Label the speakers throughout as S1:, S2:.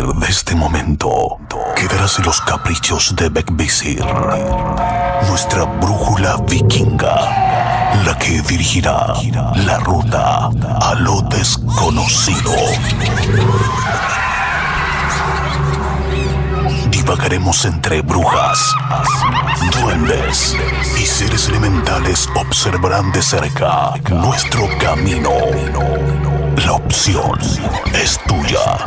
S1: de este momento, quedarás en los caprichos de Beckvisir, nuestra brújula vikinga, la que dirigirá la ruta a lo desconocido. Divagaremos entre brujas, duendes y seres elementales observarán de cerca nuestro camino. La opción es tuya.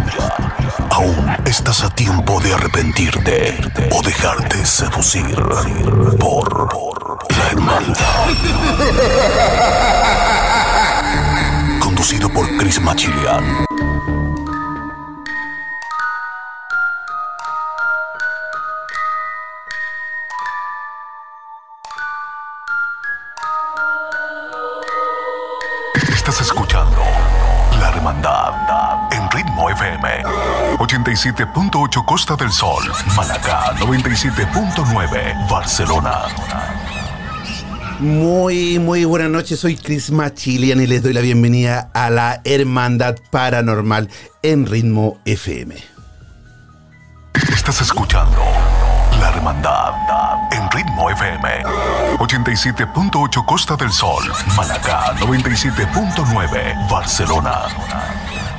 S1: Aún estás a tiempo de arrepentirte o dejarte seducir por la hermandad. Conducido por Chris Machilian. 87.8 Costa del Sol, Málaga 97.9 Barcelona.
S2: Muy, muy buenas noches. Soy Chris Machilian y les doy la bienvenida a la Hermandad Paranormal en Ritmo FM.
S1: Estás escuchando La Hermandad en Ritmo FM 87.8 Costa del Sol, Málaga 97.9 Barcelona.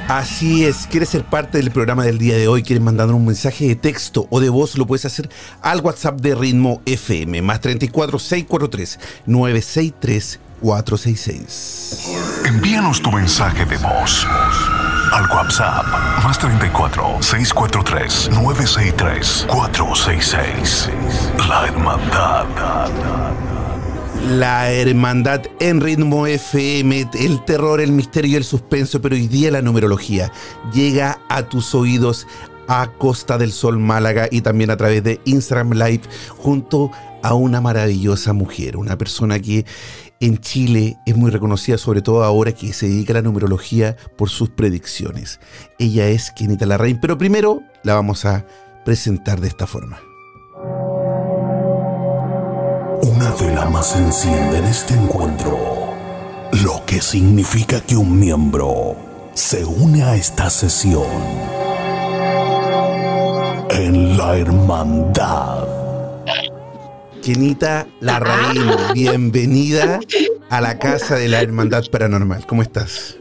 S2: Así es, quieres ser parte del programa del día de hoy, quieres mandar un mensaje de texto o de voz, lo puedes hacer al WhatsApp de Ritmo FM, más 34 643 963 466.
S1: Envíanos tu mensaje de voz al WhatsApp más 34 643 963 466. La Hermandad.
S2: La hermandad en ritmo FM, el terror, el misterio y el suspenso, pero hoy día la numerología llega a tus oídos a Costa del Sol Málaga y también a través de Instagram Live junto a una maravillosa mujer, una persona que en Chile es muy reconocida, sobre todo ahora que se dedica a la numerología por sus predicciones. Ella es Kenita Larraín, pero primero la vamos a presentar de esta forma.
S1: Una vela más se enciende en este encuentro, lo que significa que un miembro se une a esta sesión en la hermandad.
S2: Kenita Larraín, bienvenida a la casa de la Hermandad Paranormal. ¿Cómo estás?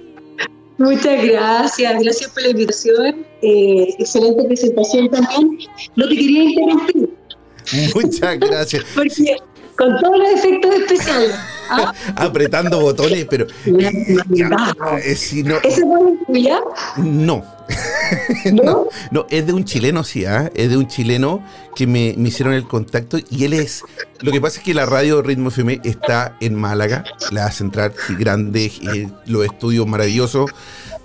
S3: Muchas gracias, gracias por la invitación. Eh, excelente presentación también. No te quería interrumpir.
S2: Muchas gracias.
S3: Porque con todos los efectos especiales. ¿Ah?
S2: Apretando botones, pero.
S3: La hermandad.
S2: Eh, si no,
S3: ¿Ese el tuya?
S2: no. no. No, es de un chileno, sí, ¿ah? es de un chileno que me, me hicieron el contacto y él es. Lo que pasa es que la radio Ritmo FM está en Málaga, la central grande, eh, los estudios maravillosos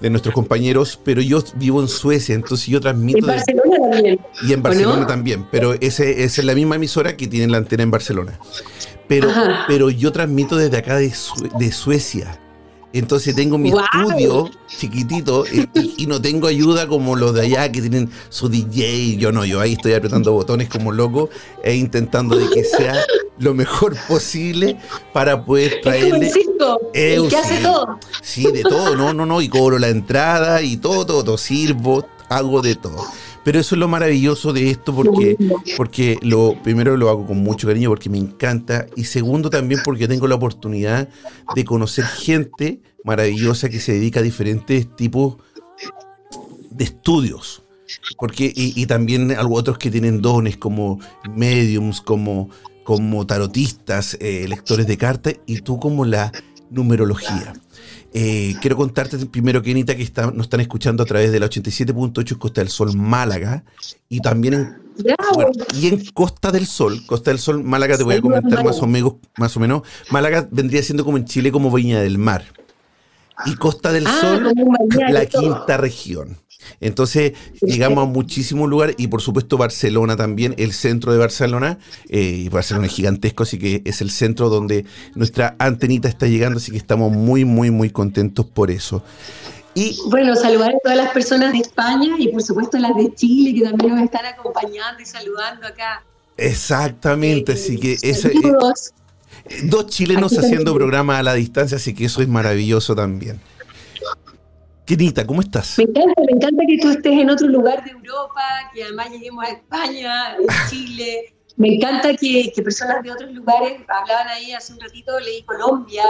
S2: de nuestros compañeros, pero yo vivo en Suecia, entonces yo
S3: En
S2: transmito. de-
S3: Barcelona también.
S2: y en
S3: ¿o
S2: Barcelona
S3: no?
S2: también, pero ese, esa es la misma emisora que tiene la antena en Barcelona. Pero,
S3: Ajá.
S2: pero yo transmito desde acá de, Sue- de Suecia. Entonces tengo mi estudio chiquitito y, y- no tengo ayuda como los de allá que tienen su DJ. Yo no, yo ahí estoy apretando botones como loco e intentando de que sea lo mejor posible para poder
S3: Es como
S2: traerle.
S3: el el que hace
S2: sí.
S3: todo.
S2: Sí, de todo, no, no, no, y cobro la entrada y todo, todo, todo, sirvo, hago de todo. Pero eso es lo maravilloso de esto porque, porque lo primero lo hago con mucho cariño porque me encanta y segundo también porque tengo la oportunidad de conocer gente maravillosa que se dedica a diferentes tipos de estudios. Porque, y, y también otros que tienen dones como mediums, como, como tarotistas, eh, lectores de cartas, y tú como la numerología. Eh, quiero contarte primero, Kenita, que está, nos están escuchando a través de la 87.8 Costa del Sol Málaga y también en, bueno, y en Costa del Sol. Costa del Sol, Málaga, te voy a comentar más o, menos, más o menos. Málaga vendría siendo como en Chile, como Viña del Mar. Y Costa del
S3: Ah,
S2: Sol, la quinta región. Entonces llegamos a muchísimos lugares y por supuesto Barcelona también, el centro de Barcelona. eh, y Barcelona es gigantesco, así que es el centro donde nuestra antenita está llegando, así que estamos muy, muy, muy contentos por eso. Y
S3: Bueno, saludar a todas las personas de España y por supuesto las de Chile que también nos están acompañando y saludando acá.
S2: exactamente, así que ese, eh, dos chilenos haciendo
S3: también.
S2: programa a la distancia, así que eso es maravilloso también. Querita, ¿cómo estás?
S3: Me encanta, me encanta que tú estés en otro lugar de Europa, que además lleguemos a España, a Chile. Me encanta que, que personas de otros lugares, hablaban ahí hace un ratito, leí Colombia,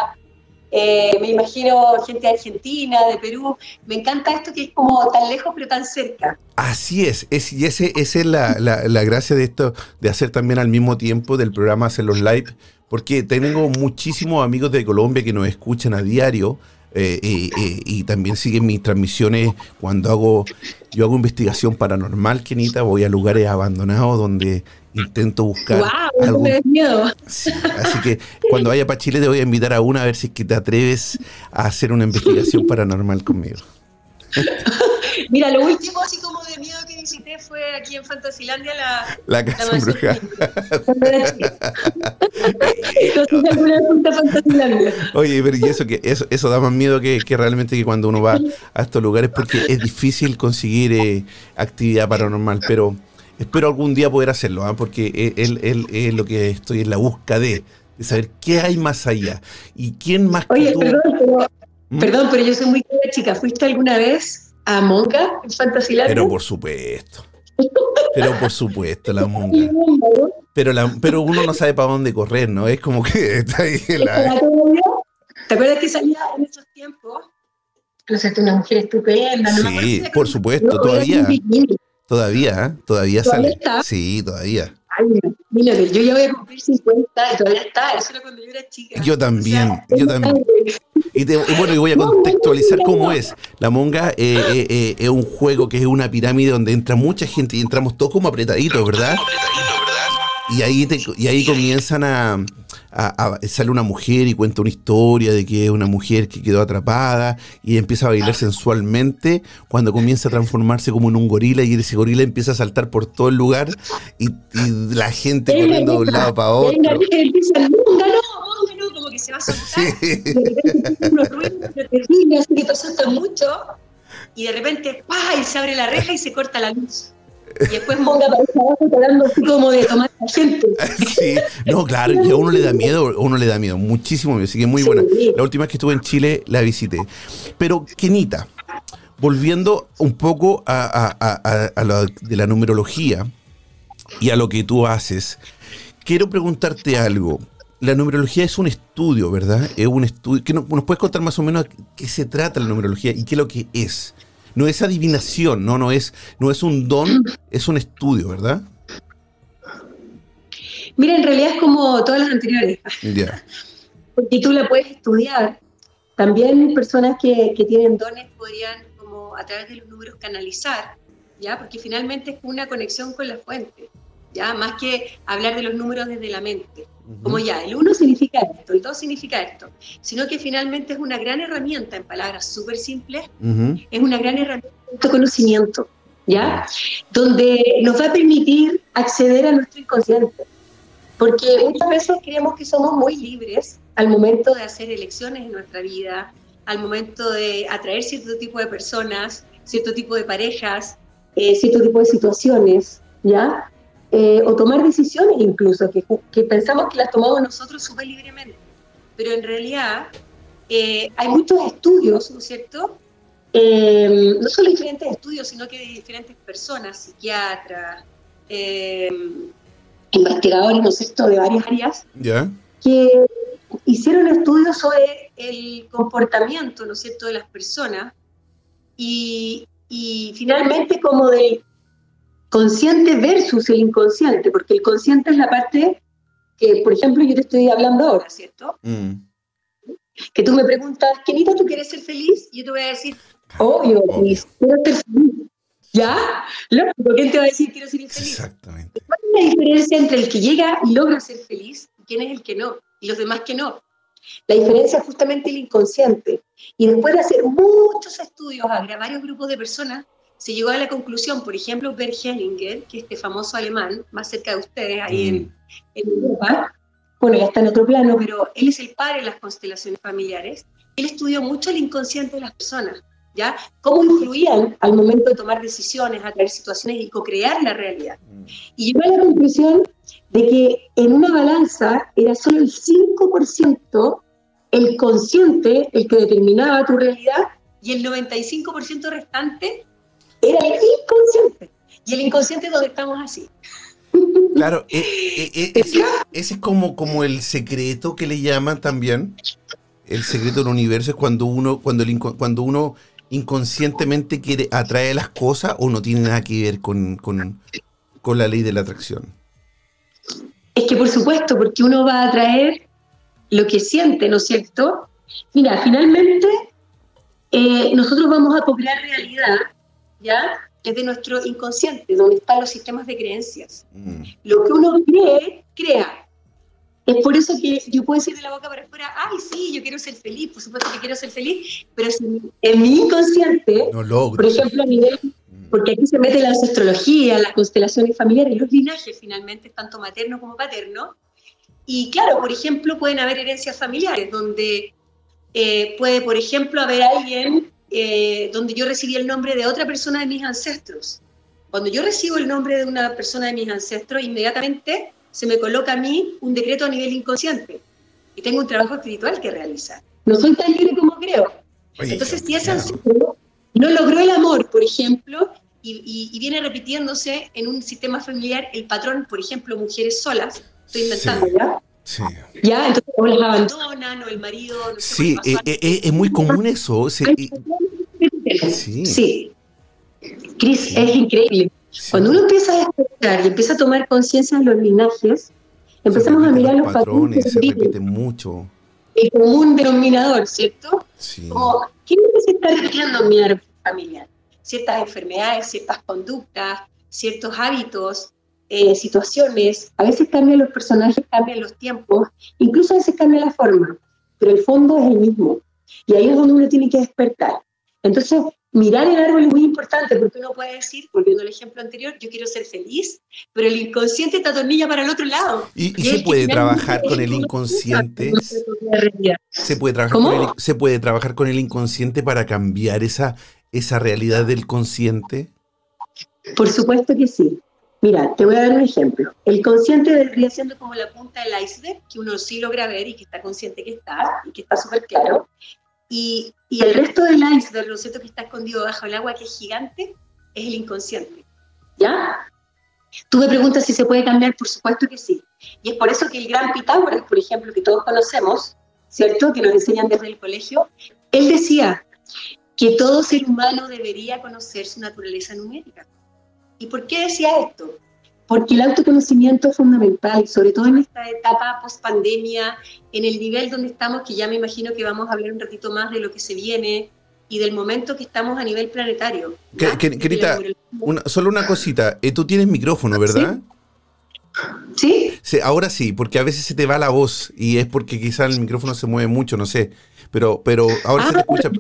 S3: eh, me imagino gente de Argentina, de Perú. Me encanta esto que es como tan lejos pero tan cerca.
S2: Así es, es y ese, esa es la, la, la, gracia de esto, de hacer también al mismo tiempo del programa, hacer los live, porque tengo muchísimos amigos de Colombia que nos escuchan a diario. Eh, eh, eh, y también siguen mis transmisiones cuando hago yo hago investigación paranormal, Kenita, voy a lugares abandonados donde intento buscar.
S3: ¡Wow! Algún... Me miedo.
S2: Sí, así que cuando vaya para Chile te voy a invitar a una a ver si es que te atreves a hacer una investigación paranormal conmigo.
S3: Mira, lo último así como de miedo visité fue aquí en Fantasilandia la,
S2: la casa embrujada. Oye, pero y eso que eso, eso da más miedo que, que, realmente que cuando uno va a estos lugares porque es difícil conseguir eh, actividad paranormal, pero espero algún día poder hacerlo, ¿eh? porque es, es, es, lo que estoy en la busca de, de, saber qué hay más allá y quién más
S3: Oye,
S2: que tú.
S3: Perdón, pero, ¿Mm? perdón, pero yo soy muy chica. ¿Fuiste alguna vez a Monga en Fantasilandia?
S2: Pero por supuesto. Pero por supuesto, la monga. Pero, la, pero uno no sabe para dónde correr, ¿no? Es como que está ahí en la...
S3: ¿Te acuerdas que salía en esos tiempos? No sé, una mujer estupenda.
S2: ¿no? Sí, por supuesto, todavía. Todavía, todavía sale.
S3: Está?
S2: Sí, todavía.
S3: Ay, mira, yo ya voy a cumplir 50 y todavía está. Eso era cuando yo era chica.
S2: Yo también, o sea, yo también. Y, te, y, bueno, y voy a contextualizar cómo es. La monga eh, eh, eh, es un juego que es una pirámide donde entra mucha gente y entramos todos como apretaditos, ¿verdad? Y ahí, te, y ahí comienzan a, a, a, sale una mujer y cuenta una historia de que es una mujer que quedó atrapada y empieza a bailar sensualmente cuando comienza a transformarse como en un gorila y ese gorila empieza a saltar por todo el lugar y, y la gente corriendo de un lado para otro.
S3: como que se va a soltar. Sí. Y de repente unos ruidos terribles, así que te mucho y de repente ¡pah! y se abre la reja y se corta la luz. Y después tratando así como de tomar a gente.
S2: Sí, no, claro, y a uno le da miedo, a uno le da miedo, muchísimo miedo, así que muy buena. La última vez que estuve en Chile la visité. Pero, Kenita, volviendo un poco a, a, a, a la, de la numerología y a lo que tú haces, quiero preguntarte algo. La numerología es un estudio, ¿verdad? Es un estudio. ¿Qué nos puedes contar más o menos qué se trata la numerología y qué es lo que es? No es adivinación, no, no es, no es un don, es un estudio, ¿verdad?
S3: Mira, en realidad es como todas las anteriores.
S2: Yeah.
S3: Porque tú la puedes estudiar. También personas que, que, tienen dones podrían, como a través de los números, canalizar, ¿ya? Porque finalmente es una conexión con la fuente, ¿ya? Más que hablar de los números desde la mente. Uh -huh. Como ya, el uno significa esto, el dos significa esto, sino que finalmente es una gran herramienta, en palabras súper simples, uh -huh. es una gran herramienta de autoconocimiento, ¿ya? Donde nos va a permitir acceder a nuestro inconsciente. Porque muchas veces creemos que somos muy libres al momento de hacer elecciones en nuestra vida, al momento de atraer cierto tipo de personas, cierto tipo de parejas, eh, cierto tipo de situaciones, ¿ya? Eh, o tomar decisiones incluso, que, que, pensamos que las tomamos nosotros súper libremente. Pero en realidad eh, hay muchos estudios, ¿no es cierto? Eh, no solo diferentes estudios, sino que de diferentes personas, psiquiatras, investigadores, ¿no es cierto?, de varias áreas,
S2: yeah.
S3: que hicieron estudios sobre el comportamiento, ¿no es cierto?, de las personas y, y finalmente como del consciente versus el inconsciente, porque el consciente es la parte que, por ejemplo, yo te estoy hablando ahora, ¿cierto?
S2: Mm.
S3: Que tú me preguntas, Kenita, ¿tú quieres ser feliz? Y yo te voy a decir, obvio,
S2: Obvio.
S3: quiero ser feliz. ¿Ya? Lógico, ¿quién te va a decir quiero ser feliz?
S2: Exactamente.
S3: ¿Cuál es la diferencia entre el que llega y logra ser feliz y quién es el que no? Y los demás que no. La diferencia es justamente el inconsciente. Y después de hacer muchos estudios a varios grupos de personas, se llegó a la conclusión, por ejemplo, Bert Hellinger, que es este famoso alemán, más cerca de ustedes, ahí mm. en, en, Europa, bueno, ya está en otro plano, pero él es el padre de las constelaciones familiares, él estudió mucho el inconsciente de las personas, ¿ya? Cómo influían al momento de tomar decisiones, a traer situaciones y co-crear la realidad. Mm. Y llegó a la conclusión de que en una balanza era solo el 5% el consciente el que determinaba tu realidad y el 95% restante era el inconsciente. Y el inconsciente es donde estamos así.
S2: Claro, eh, eh, eh, ese, es como, como el secreto que le llaman también. El secreto del universo es cuando uno, cuando, el, cuando uno inconscientemente quiere atraer las cosas o no tiene nada que ver con, con, con la ley de la atracción.
S3: Es que por supuesto, porque uno va a atraer lo que siente, ¿no es cierto? Mira, finalmente nosotros vamos a crear realidad, ¿ya? es de nuestro inconsciente, donde están los sistemas de creencias. Mm. Lo que uno cree, crea. Es por eso que yo puedo decir de la boca para afuera, ay, sí, yo quiero ser feliz, por supuesto que quiero ser feliz, pero en mi inconsciente, por ejemplo, a nivel, mm. porque aquí se mete la astrología, las constelaciones familiares, los linajes finalmente, tanto materno como paterno, y claro, por ejemplo, pueden haber herencias familiares, donde eh, puede, por ejemplo, haber alguien eh, donde yo recibí el nombre de otra persona de mis ancestros. Cuando yo recibo el nombre de una persona de mis ancestros, inmediatamente se me coloca a mí un decreto a nivel inconsciente y tengo un trabajo espiritual que realizar. No soy tan libre como creo. Entonces, si ese ancestro no logró el amor, por ejemplo, y, viene repitiéndose en un sistema familiar el patrón, por ejemplo, mujeres solas, estoy inventando, ¿ya? Sí. Ya, entonces o las abandonan o el marido.
S2: sí, eh, eh, es muy común eso. sí.
S3: sí. Cris, es increíble. Cuando uno empieza a despertar y empieza a tomar conciencia de los linajes, empezamos a mirar los patrones.
S2: se repite mucho.
S3: El común denominador, ¿cierto? Sí. Como, ¿qué es lo que se está repitiendo en mi árbol familiar? Ciertas enfermedades, ciertas conductas, ciertos hábitos, eh, situaciones, a veces cambian los personajes, cambian los tiempos, incluso a veces cambia la forma, pero el fondo es el mismo. Y ahí es donde uno tiene que despertar. Entonces, mirar el árbol es muy importante porque uno puede decir, volviendo al ejemplo anterior, yo quiero ser feliz, pero el inconsciente está tornilla para el otro lado.
S2: ¿Y, se puede trabajar con el inconsciente? ¿Se puede, trabajar con el, ¿Se puede trabajar con el inconsciente para cambiar esa, esa realidad del consciente?
S3: Por supuesto que sí. Mira, te voy a dar un ejemplo. El consciente vendría siendo como la punta del iceberg, que uno sí logra ver y que está consciente que está, y que está súper claro. Y, y, el resto del iceberg, lo cierto que está escondido bajo el agua, que es gigante, es el inconsciente. ¿Ya? Tú me preguntas si se puede cambiar, por supuesto que sí. Y es por eso que el gran Pitágoras, por ejemplo, que todos conocemos, ¿cierto? Que nos enseñan desde el colegio, él decía que todo ser humano debería conocer su naturaleza numérica. ¿Y por qué decía esto? Porque el autoconocimiento es fundamental, sobre todo en esta etapa post pandemia, en el nivel donde estamos, que ya me imagino que vamos a hablar un ratito más de lo que se viene y del momento que estamos a nivel planetario.
S2: Querida, solo una cosita, eh, tú tienes micrófono, ¿verdad?
S3: ¿Sí?
S2: ¿Sí? Ahora sí, porque a veces se te va la voz y es porque quizá el micrófono se mueve mucho, no sé. Pero, pero ahora se te ah, escucha.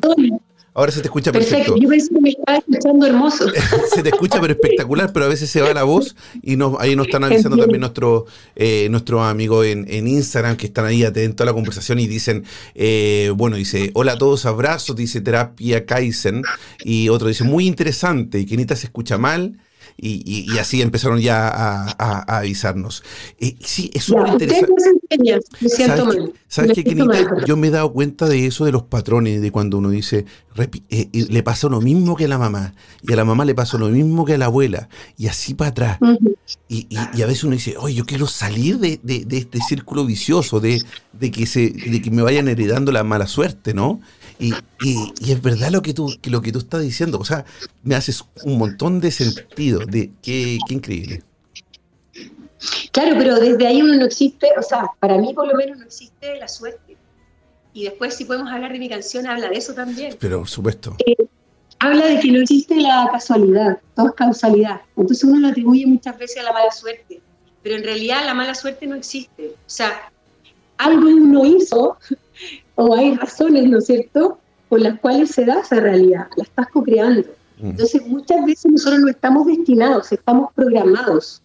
S2: Ahora se te escucha perfecto.
S3: Yo pensé que me estaba escuchando hermoso.
S2: se te escucha pero espectacular, pero a veces se va la voz y ahí nos están avisando también nuestros eh, nuestro amigos en, Instagram que están ahí atentos a la conversación y dicen, eh, bueno, dice, hola a todos, abrazos, dice Terapia Kaizen y otro dice, muy interesante y que Nita se escucha mal y, así empezaron ya a, avisarnos. Eh, sí, es súper interesante. ¿Sabes, qué, Kenita? Yo me he dado cuenta de eso, de los patrones, de cuando uno dice, eh, le pasó lo mismo que a la mamá, y a la mamá le pasó lo mismo que a la abuela, y así para atrás. y, a veces uno dice, oye, yo quiero salir de, este círculo vicioso, de, que se, de que me vayan heredando la mala suerte, ¿no? Y, es verdad lo que, tú, lo que tú estás diciendo. O sea, me haces un montón de sentido. De, qué, increíble.
S3: Claro, pero desde ahí uno no existe, o sea, para mí por lo menos no existe la suerte. Y después si podemos hablar de mi canción, habla de eso también.
S2: Pero, por supuesto.
S3: Eh, habla de que no existe la casualidad, todo es causalidad. Entonces uno lo atribuye muchas veces a la mala suerte, pero en realidad la mala suerte no existe. O sea, algo uno hizo o hay razones, ¿no es cierto?, por las cuales se da esa realidad, la estás co-creando. Mm. Entonces, muchas veces nosotros no estamos destinados, estamos programados.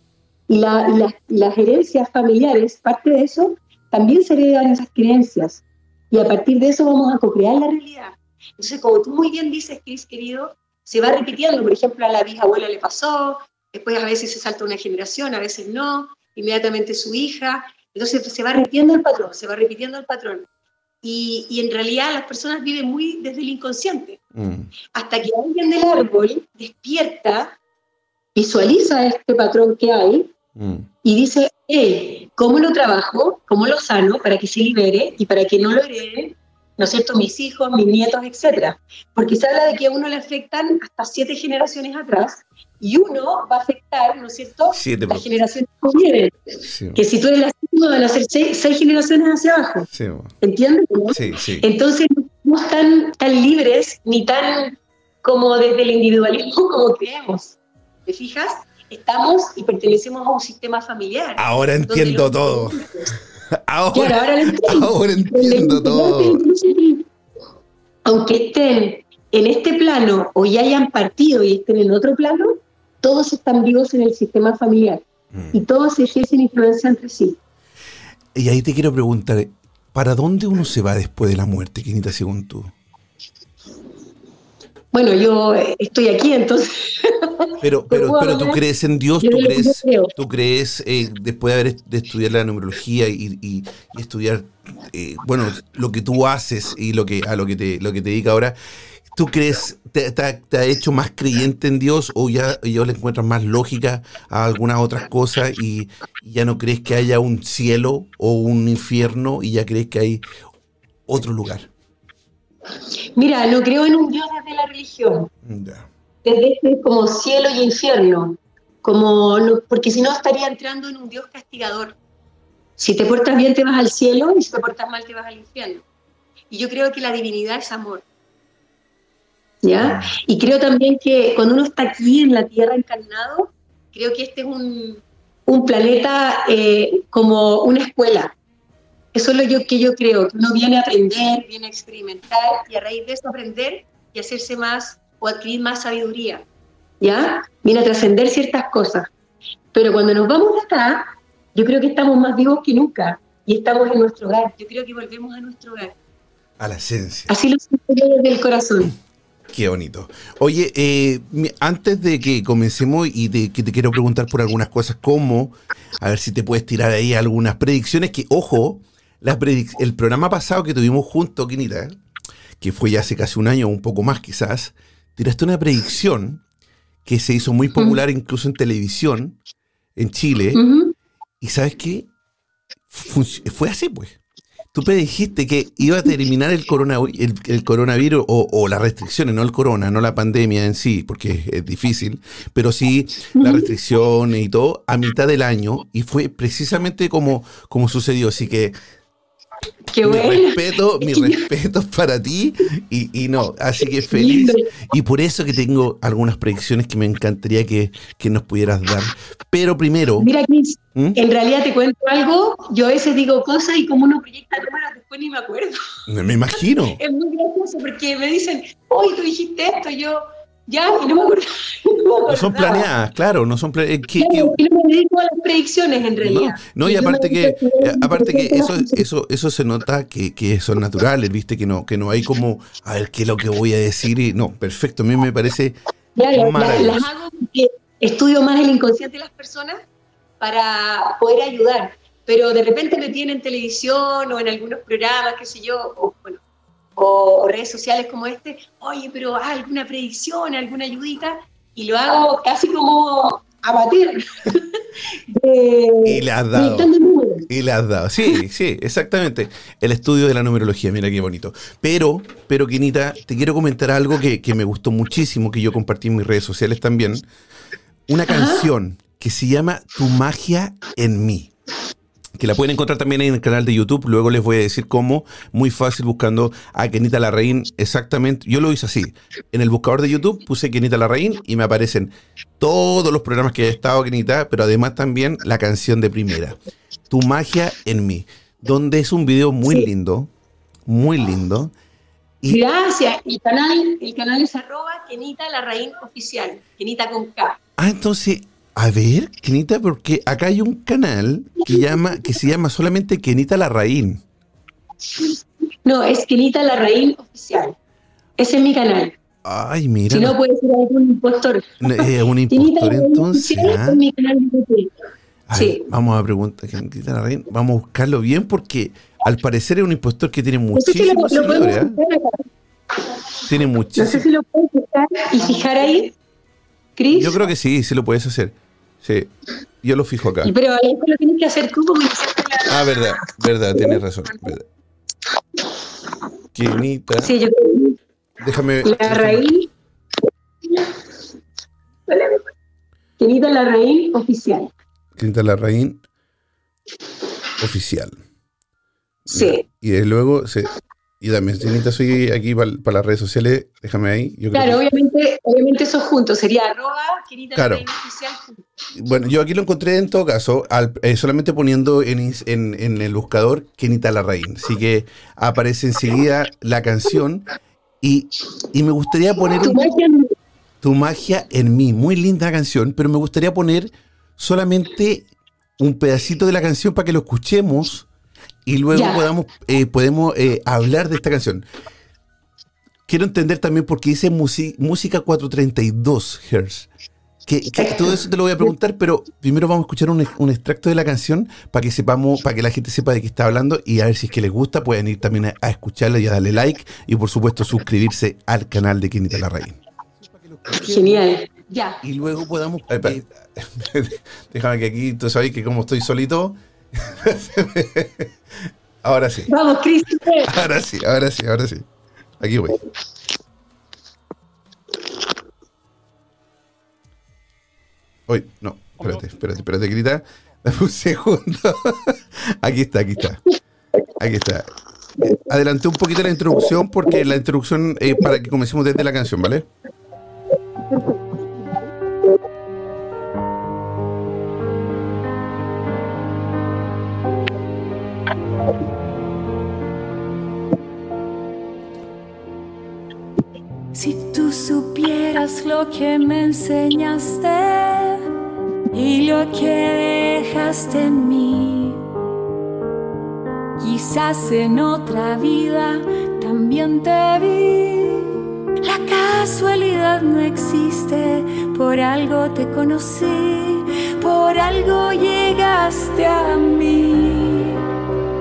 S3: Y las herencias familiares, parte de eso, también se heredan esas creencias. Y a partir de eso vamos a co-crear la realidad. Entonces, como tú muy bien dices, Cris, querido, se va repitiendo. Por ejemplo, a la bisabuela le pasó, después a veces se salta una generación, a veces no, inmediatamente su hija. Entonces se va repitiendo el patrón, se va repitiendo el patrón. Y, y en realidad las personas viven muy desde el inconsciente.
S2: Mm.
S3: Hasta que alguien del árbol despierta, visualiza este patrón que hay
S2: Mm.
S3: y dice, hey, ¿cómo lo trabajo? ¿Cómo lo sano para que se libere y para que no lo hereden, ¿no es cierto?, mis hijos, mis nietos, etcétera. Porque se habla de que a uno le afectan hasta siete generaciones atrás y uno va a afectar, ¿no es cierto?,
S2: Siete,
S3: las generaciones que vienen.
S2: Sí,
S3: Que si tú eres la séptima, van a ser seis, seis generaciones hacia abajo.
S2: sí.
S3: ¿Entiendes? no?
S2: sí, sí.
S3: Entonces, no estamos tan, libres ni tan como desde el individualismo como creemos. ¿Te fijas? Estamos y pertenecemos a un sistema familiar.
S2: Ahora entiendo todo.
S3: Claro,
S2: Ahora,
S3: ahora entiendo.
S2: ahora todo.
S3: Aunque estén en este plano o ya hayan partido y estén en otro plano, todos están vivos en el sistema familiar y
S2: Mm.
S3: todos ejercen influencia entre sí.
S2: Y ahí te quiero preguntar, ¿para dónde uno se va después de la muerte, Quinita, según tú?
S3: Bueno, yo estoy aquí, entonces
S2: Pero, pero, pero tú crees en Dios, tú crees, tú crees eh, después de haber de estudiar la numerología y, y- y estudiar, eh, bueno, lo que tú haces y lo que a lo que te lo que te dedica ahora, ¿tú crees te, te ha- te ha hecho más creyente en Dios o ya, ya le encuentras más lógica a algunas otras cosas y, y ya no crees que haya un cielo o un infierno y ya crees que hay otro lugar?
S3: Mira, no creo en un Dios desde la religión, desde este como cielo y infierno, como no- porque si no estaría entrando en un Dios castigador. Si te portas bien te vas al cielo y si te portas mal te vas al infierno. Y yo creo que la divinidad es amor. ¿Ya? Y creo también que cuando uno está aquí en la Tierra encarnado, creo que este es un, un planeta eh, como una escuela. Eso es lo yo, que yo creo, que uno viene a aprender, viene a experimentar y a raíz de eso aprender y hacerse más o adquirir más sabiduría. ¿Ya? Viene a trascender ciertas cosas. Pero cuando nos vamos de acá, yo creo que estamos más vivos que nunca y estamos en nuestro hogar. Yo creo que volvemos a nuestro hogar.
S2: A la esencia.
S3: Así lo siento yo desde el corazón.
S2: Qué bonito. Oye, eh, antes de que comencemos y de, que te quiero preguntar por algunas cosas, como, a ver si te puedes tirar ahí algunas predicciones, que ojo, las predic- el programa pasado que tuvimos juntos, Quinita, que fue ya hace casi un año, un poco más quizás, tiraste una predicción que se hizo muy popular incluso en televisión en Chile, y ¿sabes qué? Func- fue así, pues. Tú predijiste que iba a terminar el, corona, el, el coronavirus o, o las restricciones, no el corona, no la pandemia en sí, porque es difícil, pero sí las restricciones y todo a mitad del año y fue precisamente como, como sucedió. Así que
S3: Qué
S2: mi
S3: bueno.
S2: respeto, mi respeto para ti y, y no, así que feliz. Y por eso que tengo algunas predicciones que me encantaría que, que nos pudieras dar. Pero primero,
S3: Mira, Cris,
S2: ¿Mm?
S3: en realidad te cuento algo. Yo a veces digo cosas y como uno proyecta números, después ni me acuerdo.
S2: me imagino.
S3: Es muy gracioso porque me dicen, hoy tú dijiste esto, y yo, ya, y no me acuerdo. No,
S2: son planeadas, claro, no son planeadas.
S3: Claro, y no me dedico a las predicciones en realidad.
S2: No, no, y
S3: me
S2: aparte que, eh, aparte que eso,
S3: las
S2: eso, eso se nota que, que son naturales, viste, que no, que no hay como, a ver qué es lo que voy a decir y no, perfecto, a mí me parece
S3: Claro, la-
S2: maravilloso.
S3: las hago porque estudio más el inconsciente de las personas para poder ayudar. Pero de repente me tienen en televisión o en algunos programas, qué sé yo, o, bueno, o, redes sociales como este, oye, pero ¿hay alguna predicción, alguna ayudita, y lo hago casi como amateur. De-
S2: Y le has dado. Y le has dado. Sí, sí, exactamente. El estudio de la numerología, mira qué bonito. Pero, pero, Quinita, te quiero comentar algo que, que me gustó muchísimo, que yo compartí en mis redes sociales también. Una canción que se llama Tu magia en mí. Que la pueden encontrar también en el canal de YouTube. Luego les voy a decir cómo. Muy fácil buscando a Kenita Larraín. Exactamente. Yo lo hice así. En el buscador de YouTube puse Kenita Larraín y me aparecen todos los programas que he estado, Kenita, pero además también la canción de primera. Tu magia en mí. Donde es un video muy
S3: Sí.
S2: lindo. Muy lindo. Y-
S3: Gracias. El canal, el canal es arroba Kenita Larraín Oficial. Kenita con K.
S2: Ah, entonces, a ver, Kenita, porque acá hay un canal que, llama, que se llama solamente Kenita Larraín.
S3: No, es Kenita Larraín Oficial. Ese es mi canal.
S2: Ay, mira.
S3: Si no, puede ser algún impostor.
S2: Es un impostor entonces.
S3: Oficial
S2: ¿ah?
S3: es mi canal de YouTube.
S2: A ver,
S3: sí.
S2: Vamos a preguntar, Kenita Larraín, vamos a buscarlo bien porque al parecer es un impostor que tiene
S3: No sé si lo,
S2: muchísimos seguidores. ¿eh?
S3: acá.
S2: Tiene
S3: No sé
S2: muchísimos.
S3: si lo puedes buscar y fijar ahí, Cris.
S2: Yo creo que sí, sí lo puedes hacer. Sí, yo lo fijo acá.
S3: Y Pero esto lo tienes que hacer tú la-
S2: Ah, verdad, verdad, tienes razón. Verdad. Quinita,
S3: Sí, yo
S2: déjame.
S3: que la
S2: déjame-
S3: raíz. Querida la raíz oficial.
S2: Quinita Larraín oficial.
S3: Sí.
S2: Y de luego, se, y también, Quinita, soy aquí para las redes sociales, déjame ahí. Yo
S3: Claro,
S2: que-
S3: obviamente, obviamente eso juntos. Sería arroba
S2: Claro.
S3: oficial.
S2: bueno, yo aquí lo encontré en todo caso, al- eh, solamente poniendo en, en, en el buscador Kenita Larraín. Así que aparece enseguida la canción. Y, y me gustaría poner
S3: Tu
S2: un,
S3: magia
S2: Tu magia en mí. Muy linda canción, pero me gustaría poner solamente un pedacito de la canción para que lo escuchemos y luego
S3: Ya.
S2: podamos, eh, podemos eh, hablar de esta canción. Quiero entender también por qué dice música 432 Hz. Que, que todo eso te lo voy a preguntar, pero primero vamos a escuchar un, un extracto de la canción para que sepamos, para que la gente sepa de qué está hablando y a ver si es que les gusta, pueden ir también a, a escucharla y a darle like y por supuesto suscribirse al canal de Quinita la Raíz.
S3: Genial. Ya.
S2: Y luego podamos. eh, déjame que aquí, tú sabes que como estoy solito. ahora sí,
S3: Vamos, Cris.
S2: ahora sí, ahora sí, ahora sí. Aquí voy. Uy, no, espérate, espérate, espérate, grita. Dame un segundo. aquí está, aquí está. Aquí está. Adelanté un poquito la introducción porque la introducción eh, para que comencemos desde la canción, ¿vale?
S4: Tú supieras lo que me enseñaste y lo que dejaste en mí, quizás en otra vida también te vi. La casualidad no existe, por algo te conocí, por algo llegaste a mí.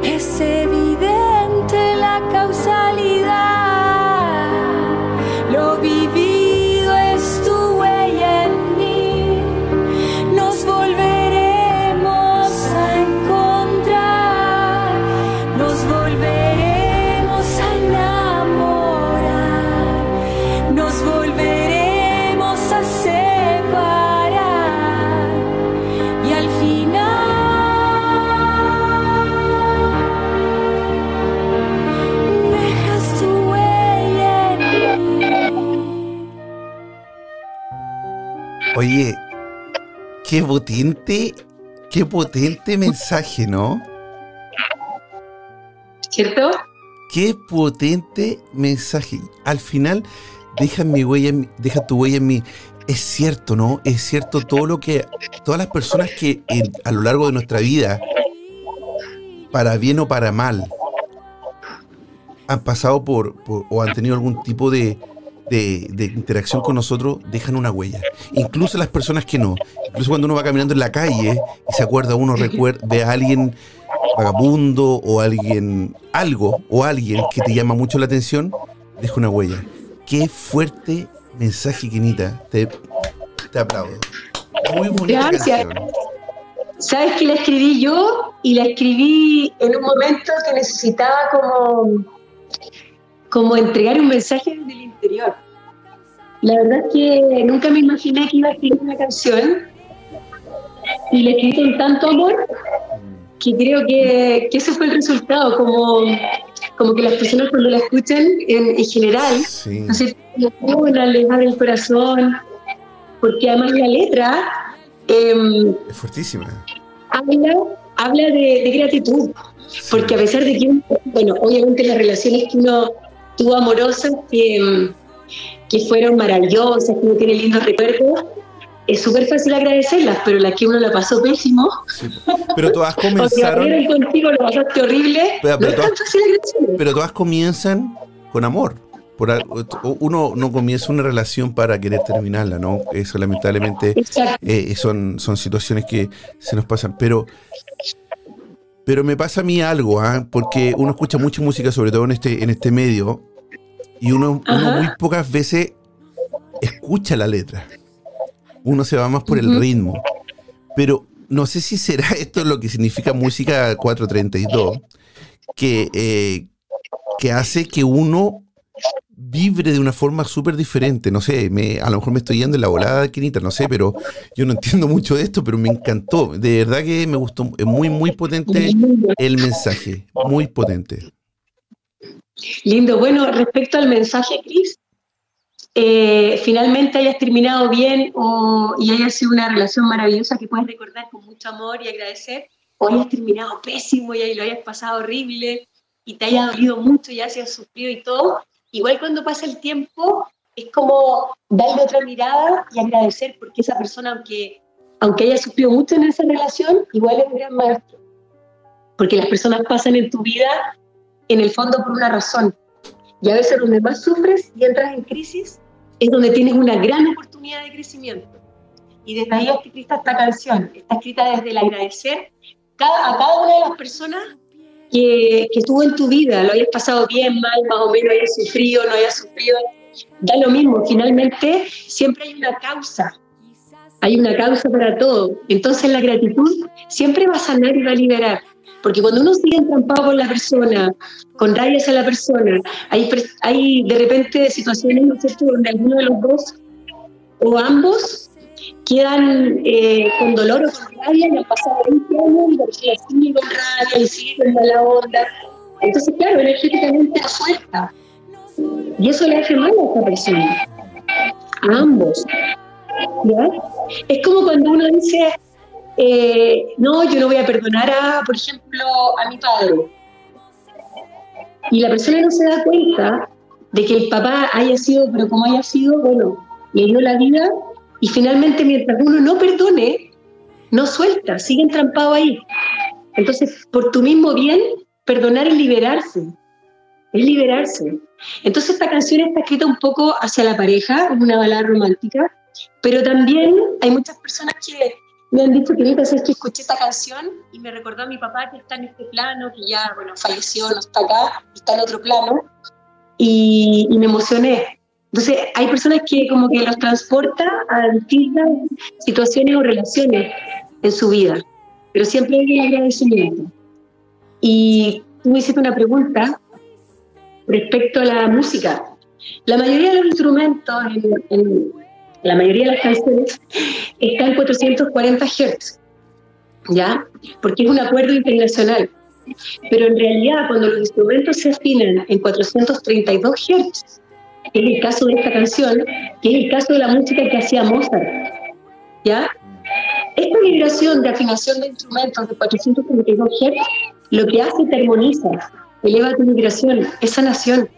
S4: Es evidente la causalidad.
S2: Qué potente, qué potente mensaje, ¿no?
S3: ¿Cierto?
S2: Qué potente mensaje. Al final, deja mi huella, deja tu huella en mí. Es cierto, ¿no? Es cierto todo lo que, todas las personas que en- a lo largo de nuestra vida, para bien o para mal, han pasado por, por- o han tenido algún tipo de, de- de interacción con nosotros, dejan una huella. Incluso las personas que no. Incluso cuando uno va caminando en la calle y se acuerda, uno ve a alguien vagabundo o alguien, algo o alguien que te llama mucho la atención, deja una huella. Qué fuerte mensaje, Quinita. Te, te aplaudo. Muy bonita
S3: Gracias.
S2: canción.
S3: ¿Sabes que la escribí yo? Y la escribí en un momento que necesitaba como, como entregar un mensaje desde el interior. La verdad es que nunca me imaginé que iba a escribir una canción y la escribí con tanto amor que creo que, que ese fue el resultado, como, como que las personas cuando la escuchan en, en general,
S2: Sí.
S3: no sé, emocionan, les abre el corazón, porque además la letra... em,
S2: Es fuertísima.
S3: habla, habla de, de gratitud, porque a pesar de que, bueno, obviamente las relaciones que uno tuvo amorosas, que, mm, que fueron maravillosas, que uno tiene lindos recuerdos, es súper fácil agradecerlas, pero las que uno la pasó pésimo,
S2: Sí. Pero todas
S3: o que
S2: comenzaron,
S3: contigo, lo pasaste horrible,
S2: Pero-
S3: no
S2: pero
S3: es tan
S2: todas-
S3: fácil agradecerlas.
S2: pero todas comienzan con amor. Por uno no comienza una relación para querer terminarla, ¿no? Eso lamentablemente eh, son, son situaciones que se nos pasan. Pero Pero me pasa a mí algo, ¿ah? porque uno escucha mucha música, sobre todo en este, en este medio, y uno, uno muy pocas veces escucha la letra. Uno se va más por el ritmo. Pero no sé si será esto lo que significa música 432, que, eh, que hace que uno vibre de una forma súper diferente. No sé, me, a lo mejor me estoy yendo en la volada de Quinita, no sé, pero yo no entiendo mucho de esto, pero me encantó. De verdad que me gustó, es muy, muy potente el mensaje, muy potente.
S3: Lindo. Bueno, respecto al mensaje, Cris, eh, finalmente hayas terminado bien o, y haya sido una relación maravillosa que puedes recordar con mucho amor y agradecer, o hayas terminado pésimo y ahí lo hayas pasado horrible y te haya dolido mucho y hayas sufrido y todo, igual cuando pasa el tiempo es como darle otra mirada y agradecer porque esa persona, aunque, aunque haya sufrido mucho en esa relación, igual es un gran maestro. Porque las personas pasan en tu vida en el fondo por una razón. Y a veces donde más sufres y entras en crisis es donde tienes una gran oportunidad de crecimiento. Y desde ahí está escrita esta canción. Está escrita desde el agradecer a cada una de las personas que, que en tu vida, lo hayas pasado bien, mal, más o menos, hayas sufrido, no hayas sufrido, da lo mismo. Finalmente, siempre hay una causa. Hay una causa para todo. Entonces, la gratitud siempre va a sanar y va a liberar. Porque cuando uno sigue entrampado con la persona, con rayas a la persona, hay, hay de repente situaciones, ¿no donde alguno de los dos o ambos quedan eh, con dolor o con rabia y han pasado 20 años y la persona sigue con rabia y sigue con mala onda. Entonces, claro, energéticamente suelta. Y eso le hace mal a esta persona, a ambos. ¿ya? Es como cuando uno dice, eh, no, yo no voy a perdonar a, por ejemplo, a mi padre. Y la persona no se da cuenta de que el papá haya sido, pero como haya sido, bueno, le dio la vida y finalmente mientras uno no perdone, no suelta, sigue entrampado ahí. Entonces, por tu mismo bien, perdonar es liberarse, es liberarse. Entonces esta canción está escrita un poco hacia la pareja, es una balada romántica, pero también hay muchas personas que me han dicho que es que escuché esta canción y me recordó a mi papá que está en este plano, que ya, bueno, falleció, no está acá, está en otro plano, y, me emocioné. Entonces, hay personas que como que los transporta a distintas situaciones o relaciones en su vida, pero siempre hay un agradecimiento. Y tú me hiciste una pregunta respecto a la música. La mayoría de los instrumentos en, en la mayoría de las canciones está en 440 Hz, ¿ya? Porque es un acuerdo internacional. Pero en realidad, cuando los instrumentos se afinan en 432 Hz, que es el caso de esta canción, que es el caso de la música que hacía Mozart, ¿ya? Esta vibración de afinación de instrumentos de 432 Hz, lo que hace es que armoniza, eleva tu vibración, es sanación.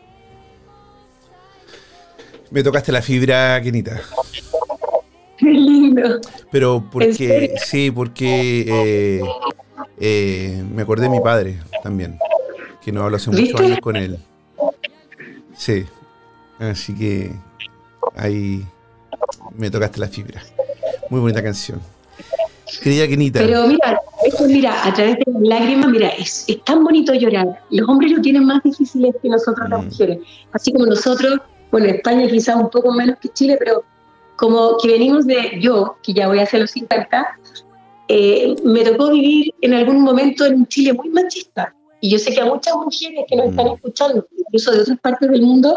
S2: Me tocaste la fibra, Kenita.
S3: Qué lindo.
S2: Pero porque, sí, porque eh, eh, me acordé de mi padre también, que no hablo hace muchos años con él. Sí, así que ahí me tocaste la fibra. Muy bonita canción. Querida Kenita.
S3: Pero mira, esto mira, a través de las lágrimas, mira, es, es tan bonito llorar. Los hombres lo tienen más difícil que nosotros las mm. mujeres. Así como nosotros bueno, España quizás un poco menos que Chile, pero como que venimos de yo, que ya voy hacia los 50, eh, me tocó vivir en algún momento en un Chile muy machista. Y yo sé que a muchas mujeres que nos están mm. escuchando, incluso de otras partes del mundo,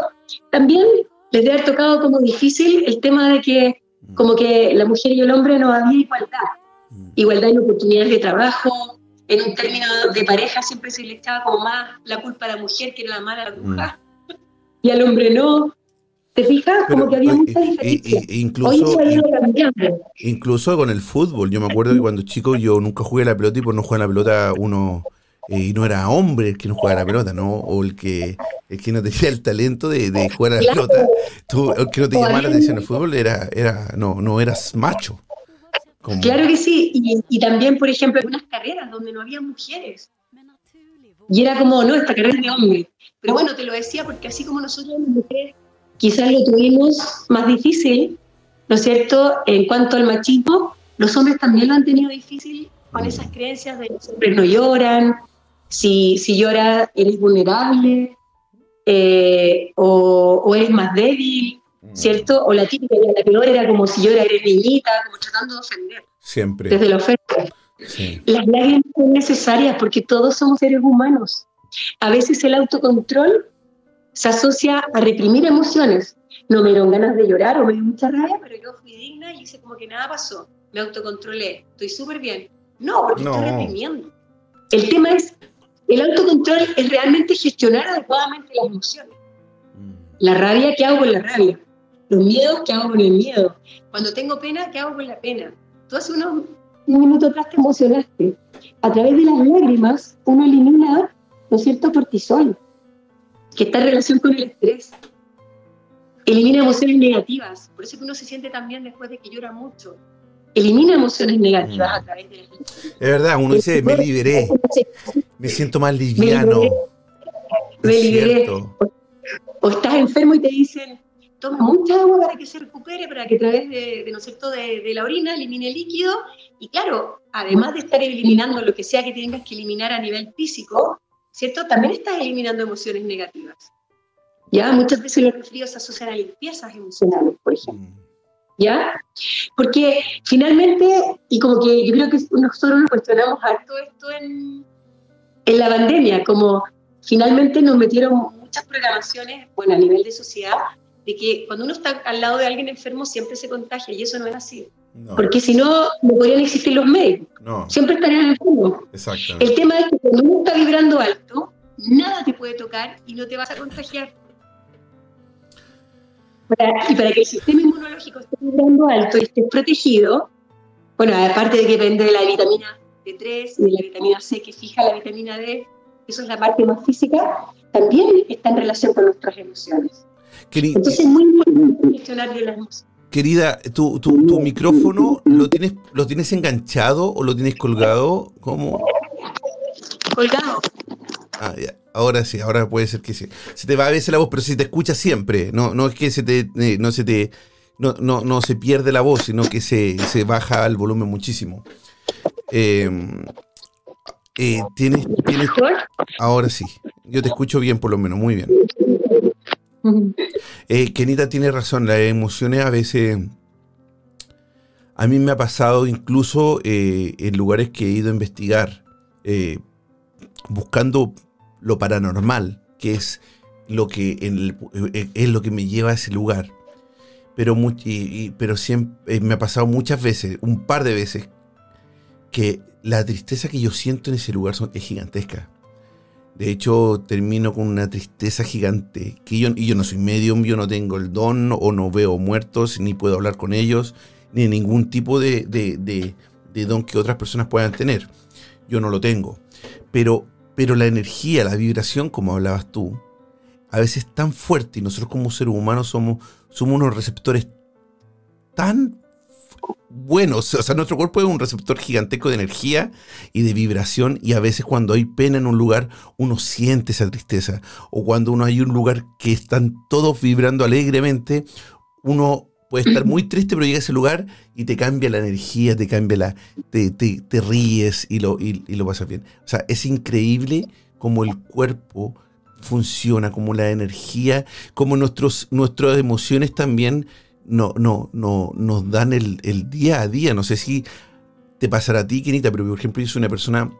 S3: también les debe haber tocado como difícil el tema de que mm. como que la mujer y el hombre no había igualdad. Mm. Igualdad en oportunidades de trabajo, en un término de pareja siempre se le echaba como más la culpa a la mujer que era la mala la bruja. Y al hombre no. ¿Te fijas? Como que había mucha diferencia.
S2: incluso, incluso con el fútbol. Yo me acuerdo que cuando chico yo nunca jugué a la pelota y por no jugar a la pelota uno eh, y no era hombre el que no jugaba la pelota, ¿no? O el que, el que no tenía el talento de, jugar a la pelota. Tú, el que no te llamaba la atención el fútbol era, era no, no eras macho.
S3: Claro que sí. Y, y también, por ejemplo, algunas carreras donde no había mujeres. Y era como, no, esta carrera es de hombre. Pero bueno, te lo decía porque así como nosotros las mujeres quizás lo tuvimos más difícil, ¿no es cierto? En cuanto al machismo, los hombres también lo han tenido difícil con esas creencias de que los hombres no lloran, si, si lloras eres vulnerable, eh, o, o eres más débil, ¿cierto? O la típica, la peor era como si llora eres niñita, como tratando de ofender,
S2: Siempre.
S3: desde la ofensa.
S2: Sí.
S3: Las lágrimas son necesarias porque todos somos seres humanos. A veces el autocontrol se asocia a reprimir emociones. No me dieron ganas de llorar o me dio mucha rabia, pero yo fui digna y hice como que nada pasó. Me autocontrolé, estoy súper bien. No, porque
S2: No.
S3: estoy reprimiendo. El tema es, el autocontrol es realmente gestionar adecuadamente las emociones.
S2: Mm.
S3: La rabia, ¿qué hago con la rabia? Los miedos, ¿qué hago con el miedo? Cuando tengo pena, ¿qué hago con la pena? Tú hace unos un minuto atrás te emocionaste. A través de las lágrimas, uno elimina, ¿no es cierto?, cortisol, que está en relación con el estrés. Elimina emociones negativas. Por eso que uno se siente tan bien después de que llora mucho. Elimina emociones negativas a través de las lágrimas.
S2: Es verdad, uno dice, me liberé, me siento más liviano.
S3: Me liberé. o estás enfermo y te dicen, toma mucha agua para que se recupere, para que a través de, de, ¿no cierto?, de, de la orina elimine el líquido. Y claro, además de estar eliminando lo que sea que tengas que eliminar a nivel físico, ¿cierto? También estás eliminando emociones negativas. Ya, muchas veces los resfríos se asocian a limpiezas emocionales, por ejemplo.
S2: Mm.
S3: ¿Ya? Porque finalmente, y como que yo creo que nosotros nos cuestionamos harto esto en, en la pandemia, como finalmente nos metieron muchas programaciones, bueno, a nivel de sociedad, de que cuando uno está al lado de alguien enfermo siempre se contagia, y eso no es así.
S2: No,
S3: Porque si no, no podrían existir los médicos,
S2: no,
S3: siempre estarían enfermos. El tema es que cuando uno está vibrando alto, nada te puede tocar y no te vas a contagiar. Para- y para que el sistema inmunológico esté vibrando alto y esté protegido, bueno, aparte de que depende de la vitamina D3 y de la vitamina C que fija la vitamina D, eso es la parte más física, también está en relación con nuestras emociones.
S2: Queri-
S3: Entonces es muy importante gestionar bien las emociones.
S2: Querida, ¿tu, tu, tu micrófono lo tienes, lo tienes enganchado o lo tienes colgado? ¿Cómo?
S3: Colgado.
S2: Ah, ya. Ahora sí, ahora puede ser que sí. Se te va a veces la voz, pero se te escucha siempre. No, no es que se te, eh, no se te, no, no, no se pierde la voz, sino que se, se baja el volumen muchísimo. Eh, eh, tienes, tienes, ahora sí. Yo te escucho bien, por lo menos, muy bien. Eh, Kenita tiene razón, las emociones a veces... A mí me ha pasado incluso eh, en lugares que he ido a investigar, buscando lo paranormal, que es lo que, es lo que me lleva a ese lugar. Pero, pero siempre, me ha pasado muchas veces, un par de veces, que la tristeza que yo siento en ese lugar es gigantesca. De hecho, termino con una tristeza gigante. Que yo, y yo no soy medium, yo no tengo el don, o no veo muertos, ni puedo hablar con ellos, ni ningún tipo de, de- de- don que otras personas puedan tener. Yo no lo tengo. Pero, pero la energía, la vibración, como hablabas tú, a veces es tan fuerte y nosotros como seres humanos somos, somos unos receptores tan buenos. O sea, nuestro cuerpo es un receptor gigantesco de energía y de vibración y a veces cuando hay pena en un lugar uno siente esa tristeza o cuando uno hay un lugar que están todos vibrando alegremente uno puede estar muy triste pero llega a ese lugar y te cambia la energía te cambia la te, te- te ríes y lo, y, y lo pasas bien o sea es increíble como el cuerpo funciona como la energía como nuestros nuestras emociones también no, no, no, nos dan el, día a día. No sé si te pasará a ti, Kenita, pero por ejemplo, yo soy una persona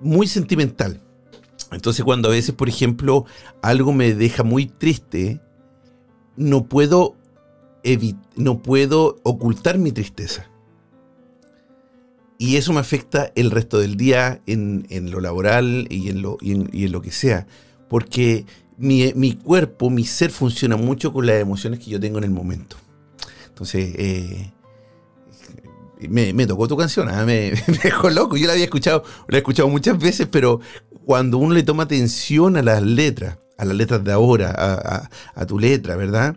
S2: muy sentimental. Entonces, cuando a veces, por ejemplo, algo me deja muy triste, no puedo no puedo ocultar mi tristeza. Y eso me afecta el resto del día en, lo laboral y en lo, y en lo que sea. Porque mi, mi cuerpo, mi ser funciona mucho con las emociones que yo tengo en el momento. Entonces, eh, me, me tocó tu canción, ah, me, me dejó loco. Yo la había escuchado, la he escuchado muchas veces, pero cuando uno le toma atención a las letras, a las letras de ahora, a, a- a tu letra, ¿verdad?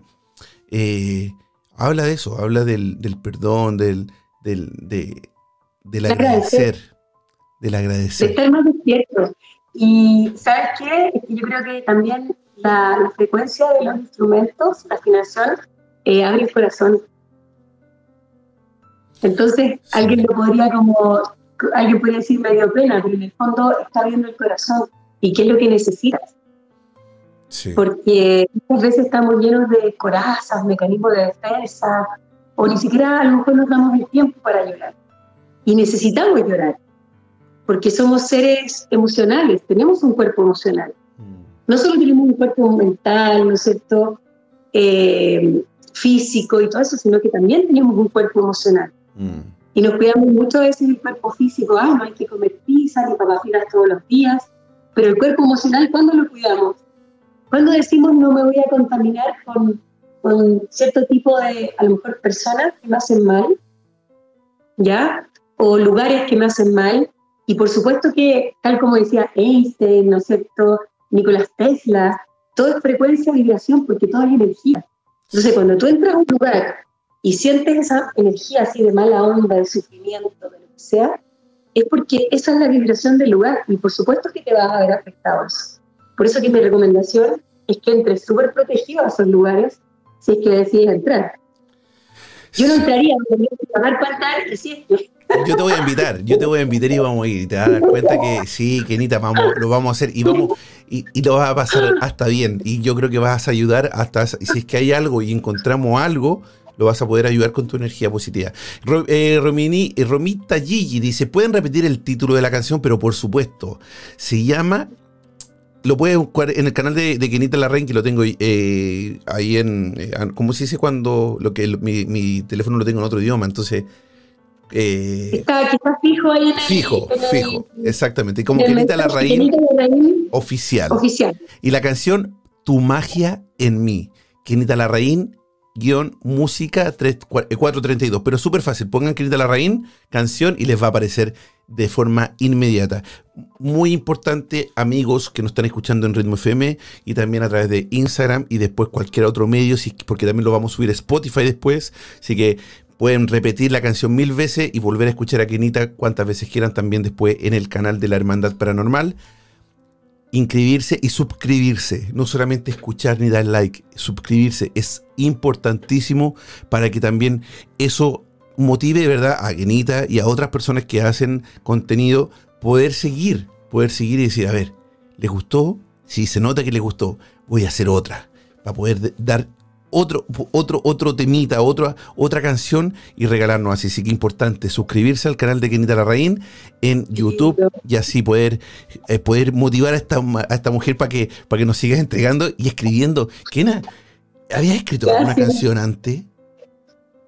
S2: Eh, habla de eso, habla del, del perdón, del, del, de- del
S3: De agradecer.
S2: agradecer, del
S3: de
S2: agradecer.
S3: estar más despierto. Y ¿sabes qué? Yo creo que también la, la frecuencia de los instrumentos, la afinación, eh, abre el corazón. Entonces, alguien lo podría como alguien podría decir me dio pena, pero en el fondo está viendo el corazón y qué es lo que necesitas.
S2: Sí.
S3: Porque muchas veces estamos llenos de corazas, mecanismos de defensa, o ni siquiera a lo mejor nos damos el tiempo para llorar. Y necesitamos llorar, porque somos seres emocionales, tenemos un cuerpo emocional.
S2: Mm.
S3: No solo tenemos un cuerpo mental, ¿no es cierto? Eh, físico y todo eso, sino que también tenemos un cuerpo emocional.
S2: Mm.
S3: Y nos cuidamos mucho veces del cuerpo físico, ah, no hay que comer pizza ni papas fritas todos los días, pero el cuerpo emocional, ¿cuándo lo cuidamos? Cuando decimos no me voy a contaminar con, con cierto tipo de, a lo mejor, personas que me hacen mal, ¿ya? O lugares que me hacen mal. Y por supuesto que, tal como decía Einstein, ¿no es cierto? Nicolás Tesla, todo es frecuencia, vibración, porque todo es energía. Entonces, cuando tú entras a un lugar y sientes esa energía así de mala onda, de sufrimiento, de lo que sea, es porque esa es la vibración del lugar y por supuesto que te vas a ver afectado. Por eso que mi recomendación es que entres súper protegido a esos lugares si es que decides entrar. Yo no entraría, me tendría que llamar para y que
S2: Yo te voy a invitar, yo te voy a invitar y vamos a ir. Te vas a dar cuenta que sí, Kenita, vamos, lo vamos a hacer y vamos y, y lo vas a pasar hasta bien. Y yo creo que vas a ayudar hasta si es que hay algo y encontramos algo, lo vas a poder ayudar con tu energía positiva. Eh, Romini, eh, Romita Gigi dice: ¿Pueden repetir el título de la canción? Pero por supuesto, se llama. Lo puedes buscar en el canal de, de Kenita Larraín, que lo tengo eh, ahí en. eh, ¿Cómo se dice cuando lo que mi, mi teléfono lo tengo en otro idioma? Entonces. Eh,
S3: fijo ahí en el,
S2: Fijo,
S3: en el-
S2: fijo, exactamente. Como Kenita Larraín
S3: Larraín
S2: oficial.
S3: oficial.
S2: Y la canción Tu magia en mí. Kenita Larraín, guion música 3 cua- eh, 432. Pero súper fácil. Pongan Kenita Larraín, canción y les va a aparecer de forma inmediata. Muy importante, amigos que nos están escuchando en Ritmo FM y también a través de Instagram y después cualquier otro medio, porque también lo vamos a subir a Spotify después. Así que pueden repetir la canción mil veces y volver a escuchar a Kenita cuantas veces quieran también después en el canal de la Hermandad Paranormal inscribirse y suscribirse. No solamente escuchar ni dar like, suscribirse es importantísimo para que también eso motive, ¿verdad?, a Genita y a otras personas que hacen contenido poder seguir, poder seguir y decir, a ver, ¿les gustó? Si se nota que les gustó, voy a hacer otra, para poder de- dar otro, otro, otro temita, otra, otra canción y regalarnos así. Así que importante suscribirse al canal de Kenita Larraín en YouTube y así poder, eh, poder motivar a esta, a esta mujer para que, para que nos sigas entregando y escribiendo. Kena, ¿habías escrito alguna
S3: Gracias.
S2: canción antes?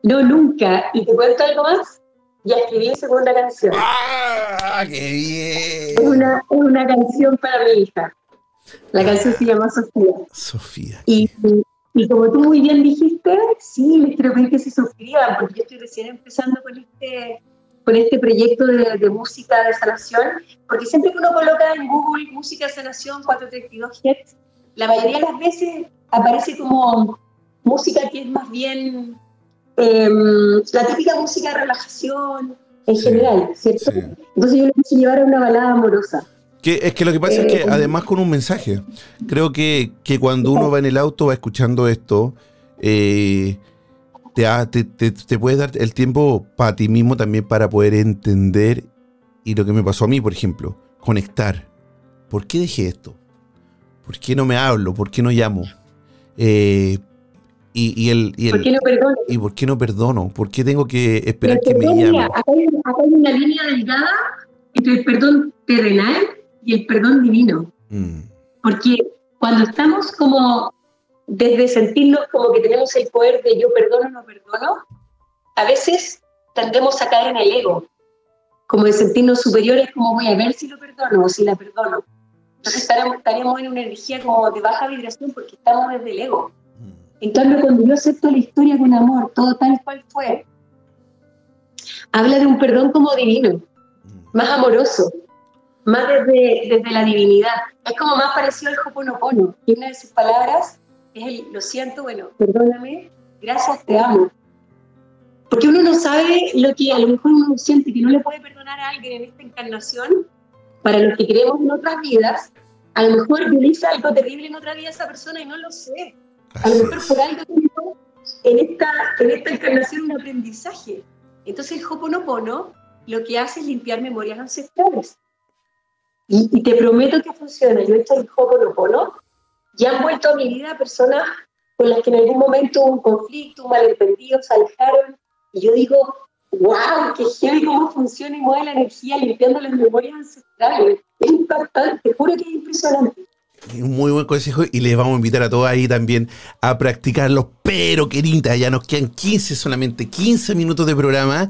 S3: No, nunca. ¿Y te cuento algo más? Ya escribí segunda canción.
S2: ¡Ah! ¡Qué
S3: Es
S2: bien!
S3: una, una canción para mi hija. La canción se llama Sofía.
S2: Sofía.
S3: Y, y como tú muy bien dijiste, sí, les quiero pedir que se suscriban, porque yo estoy recién empezando con este, con este proyecto de, de música de sanación, porque siempre que uno coloca en Google música de sanación 432 Hz, la mayoría de las veces aparece como música que es más bien em, la típica música de relajación en
S2: Sí,
S3: general, ¿cierto?
S2: sí.
S3: Entonces yo le quise llevar a una balada amorosa.
S2: Que, es que lo que pasa es que
S3: Eh,
S2: además con un mensaje, creo que, que cuando uno va en el auto, va escuchando esto, eh, te, te, te- te puedes dar el tiempo para ti mismo también para poder entender y lo que me pasó a mí, por ejemplo, conectar. ¿Por qué dejé esto? ¿Por qué no me hablo? ¿Por qué no llamo? Eh, y, y el, y, el-
S3: ¿Por qué no perdonas?
S2: ¿Y por qué no perdono? ¿Por qué tengo que esperar que me
S3: acá, hay, acá hay una línea delgada entre el perdón terrenal y el perdón divino.
S2: Mm,
S3: Porque cuando estamos como desde sentirnos como que tenemos el poder de yo perdono, no perdono, a veces tendemos a caer en el ego, como de sentirnos superiores, como voy a ver si lo perdono o si la perdono. Entonces estaremos, estaremos en una energía como de baja vibración porque estamos desde el ego.
S2: mm,
S3: En cambio, cuando yo acepto la historia con amor, todo tal cual fue, habla de un perdón como divino,
S2: mm.
S3: más amoroso, más desde, desde la divinidad. Es como más parecido al Hoponopono, y una de sus palabras es el lo siento, bueno, perdóname, gracias, te amo. Porque uno no sabe lo que a lo mejor uno siente que no le puede perdonar a alguien en esta encarnación, para los que creemos en otras vidas, a lo mejor yo le hice algo terrible en otra vida a esa persona y no lo sé. A lo mejor por algo tengo en esta, en esta encarnación un aprendizaje. Entonces el Hoponopono lo que hace es limpiar memorias ancestrales. Y, te prometo que funciona. Yo he hecho el Hoponopono y han vuelto a mi vida personas con las que en algún momento hubo un conflicto, un malentendido, se alejaron. Y yo digo, wow, qué genial cómo funciona y mueve la energía limpiando las memorias ancestrales. Es impactante, te juro que es impresionante.
S2: Un muy buen consejo y les vamos a invitar a todos ahí también a practicarlo. Pero, querida, ya nos quedan 15 solamente, 15 minutos de programa.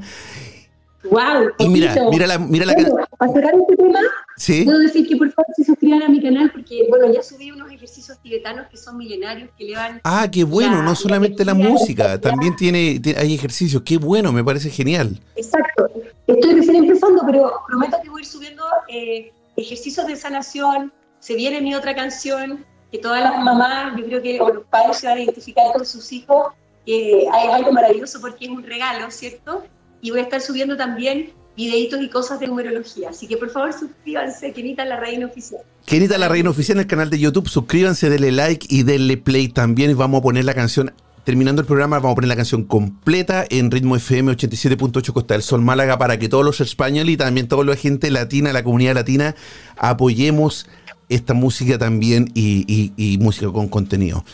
S3: ¡Wow!
S2: Y mira, mira la, mira la
S3: Para cerrar este tema, ¿Sí? puedo decir que por favor se suscriban a mi canal porque, bueno, ya subí unos ejercicios tibetanos que son milenarios, que le van...
S2: Ah, qué bueno, no solamente la, música, también tiene, hay ejercicios, qué bueno, me parece genial.
S3: Exacto, estoy recién empezando, pero prometo que voy a ir subiendo eh, ejercicios de sanación, se viene mi otra canción, que todas las mamás, yo creo que o los padres se van a identificar con sus hijos, que hay algo maravilloso porque es un regalo, ¿cierto? Y voy a estar subiendo también videitos y cosas de numerología. Así que por favor suscríbanse, Kenita La Reina Oficial.
S2: Kenita La Reina Oficial en el canal de YouTube, suscríbanse, denle like y denle play también. Y vamos a poner la canción, terminando el programa, vamos a poner la canción completa en ritmo FM 87.8 Costa del Sol Málaga para que todos los españoles y también toda la gente latina, la comunidad latina, apoyemos esta música también y, y música con contenido.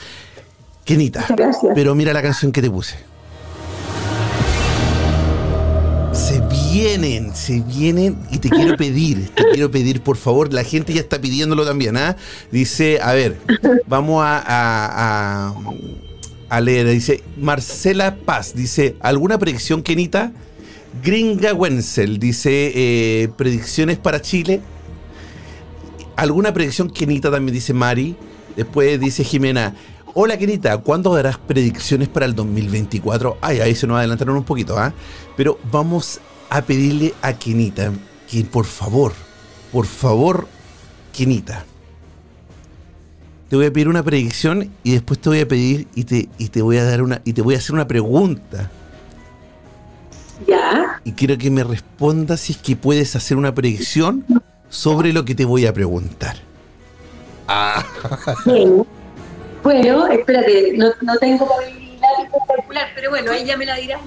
S2: Kenita, pero mira la canción que te puse. Vienen, se vienen y te quiero pedir, te quiero pedir por favor, la gente ya está pidiéndolo también, ¿ah? Dice, a ver, vamos a, a, leer, dice Marcela Paz, dice, ¿alguna predicción, Kenita? Gringa Wenzel, dice, eh, predicciones para Chile. ¿Alguna predicción, Kenita? También dice Mari. Después dice Jimena, Hola, Kenita, ¿cuándo darás predicciones para el 2024? Ay, ahí se nos adelantaron un poquito, ¿ah? Pero vamos a pedirle a Kenita que por favor, por favor, Kenita, te voy a pedir una predicción y después te voy a pedir y te, y te voy a dar una y te voy a hacer una pregunta.
S3: Ya.
S2: Y quiero que me respondas si es que puedes hacer una predicción sobre lo que te voy a preguntar.
S3: Ah. Bueno, espérate, no, no tengo papel calcular, pero bueno, ahí ya me la dirás,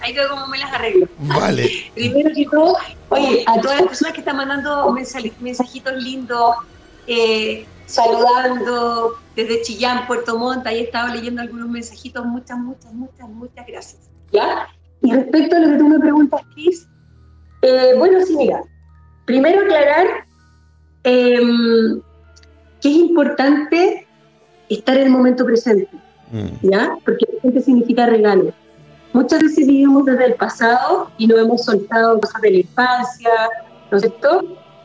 S3: ahí veo cómo me las arreglo.
S2: Vale.
S3: Primero que todo, oye, a todas las personas que están mandando mensajitos lindos, eh, saludando desde Chillán, Puerto Montt, ahí he estado leyendo algunos mensajitos, muchas, muchas, muchas, muchas gracias. ¿Ya? Y respecto a lo que tú me preguntas, Cris, eh, bueno, sí, mira, primero aclarar em, que es importante estar en el momento presente, mm. ¿ya? Porque presente significa regalo. Muchas veces vivimos desde el pasado y no hemos soltado cosas de la infancia, ¿no es cierto?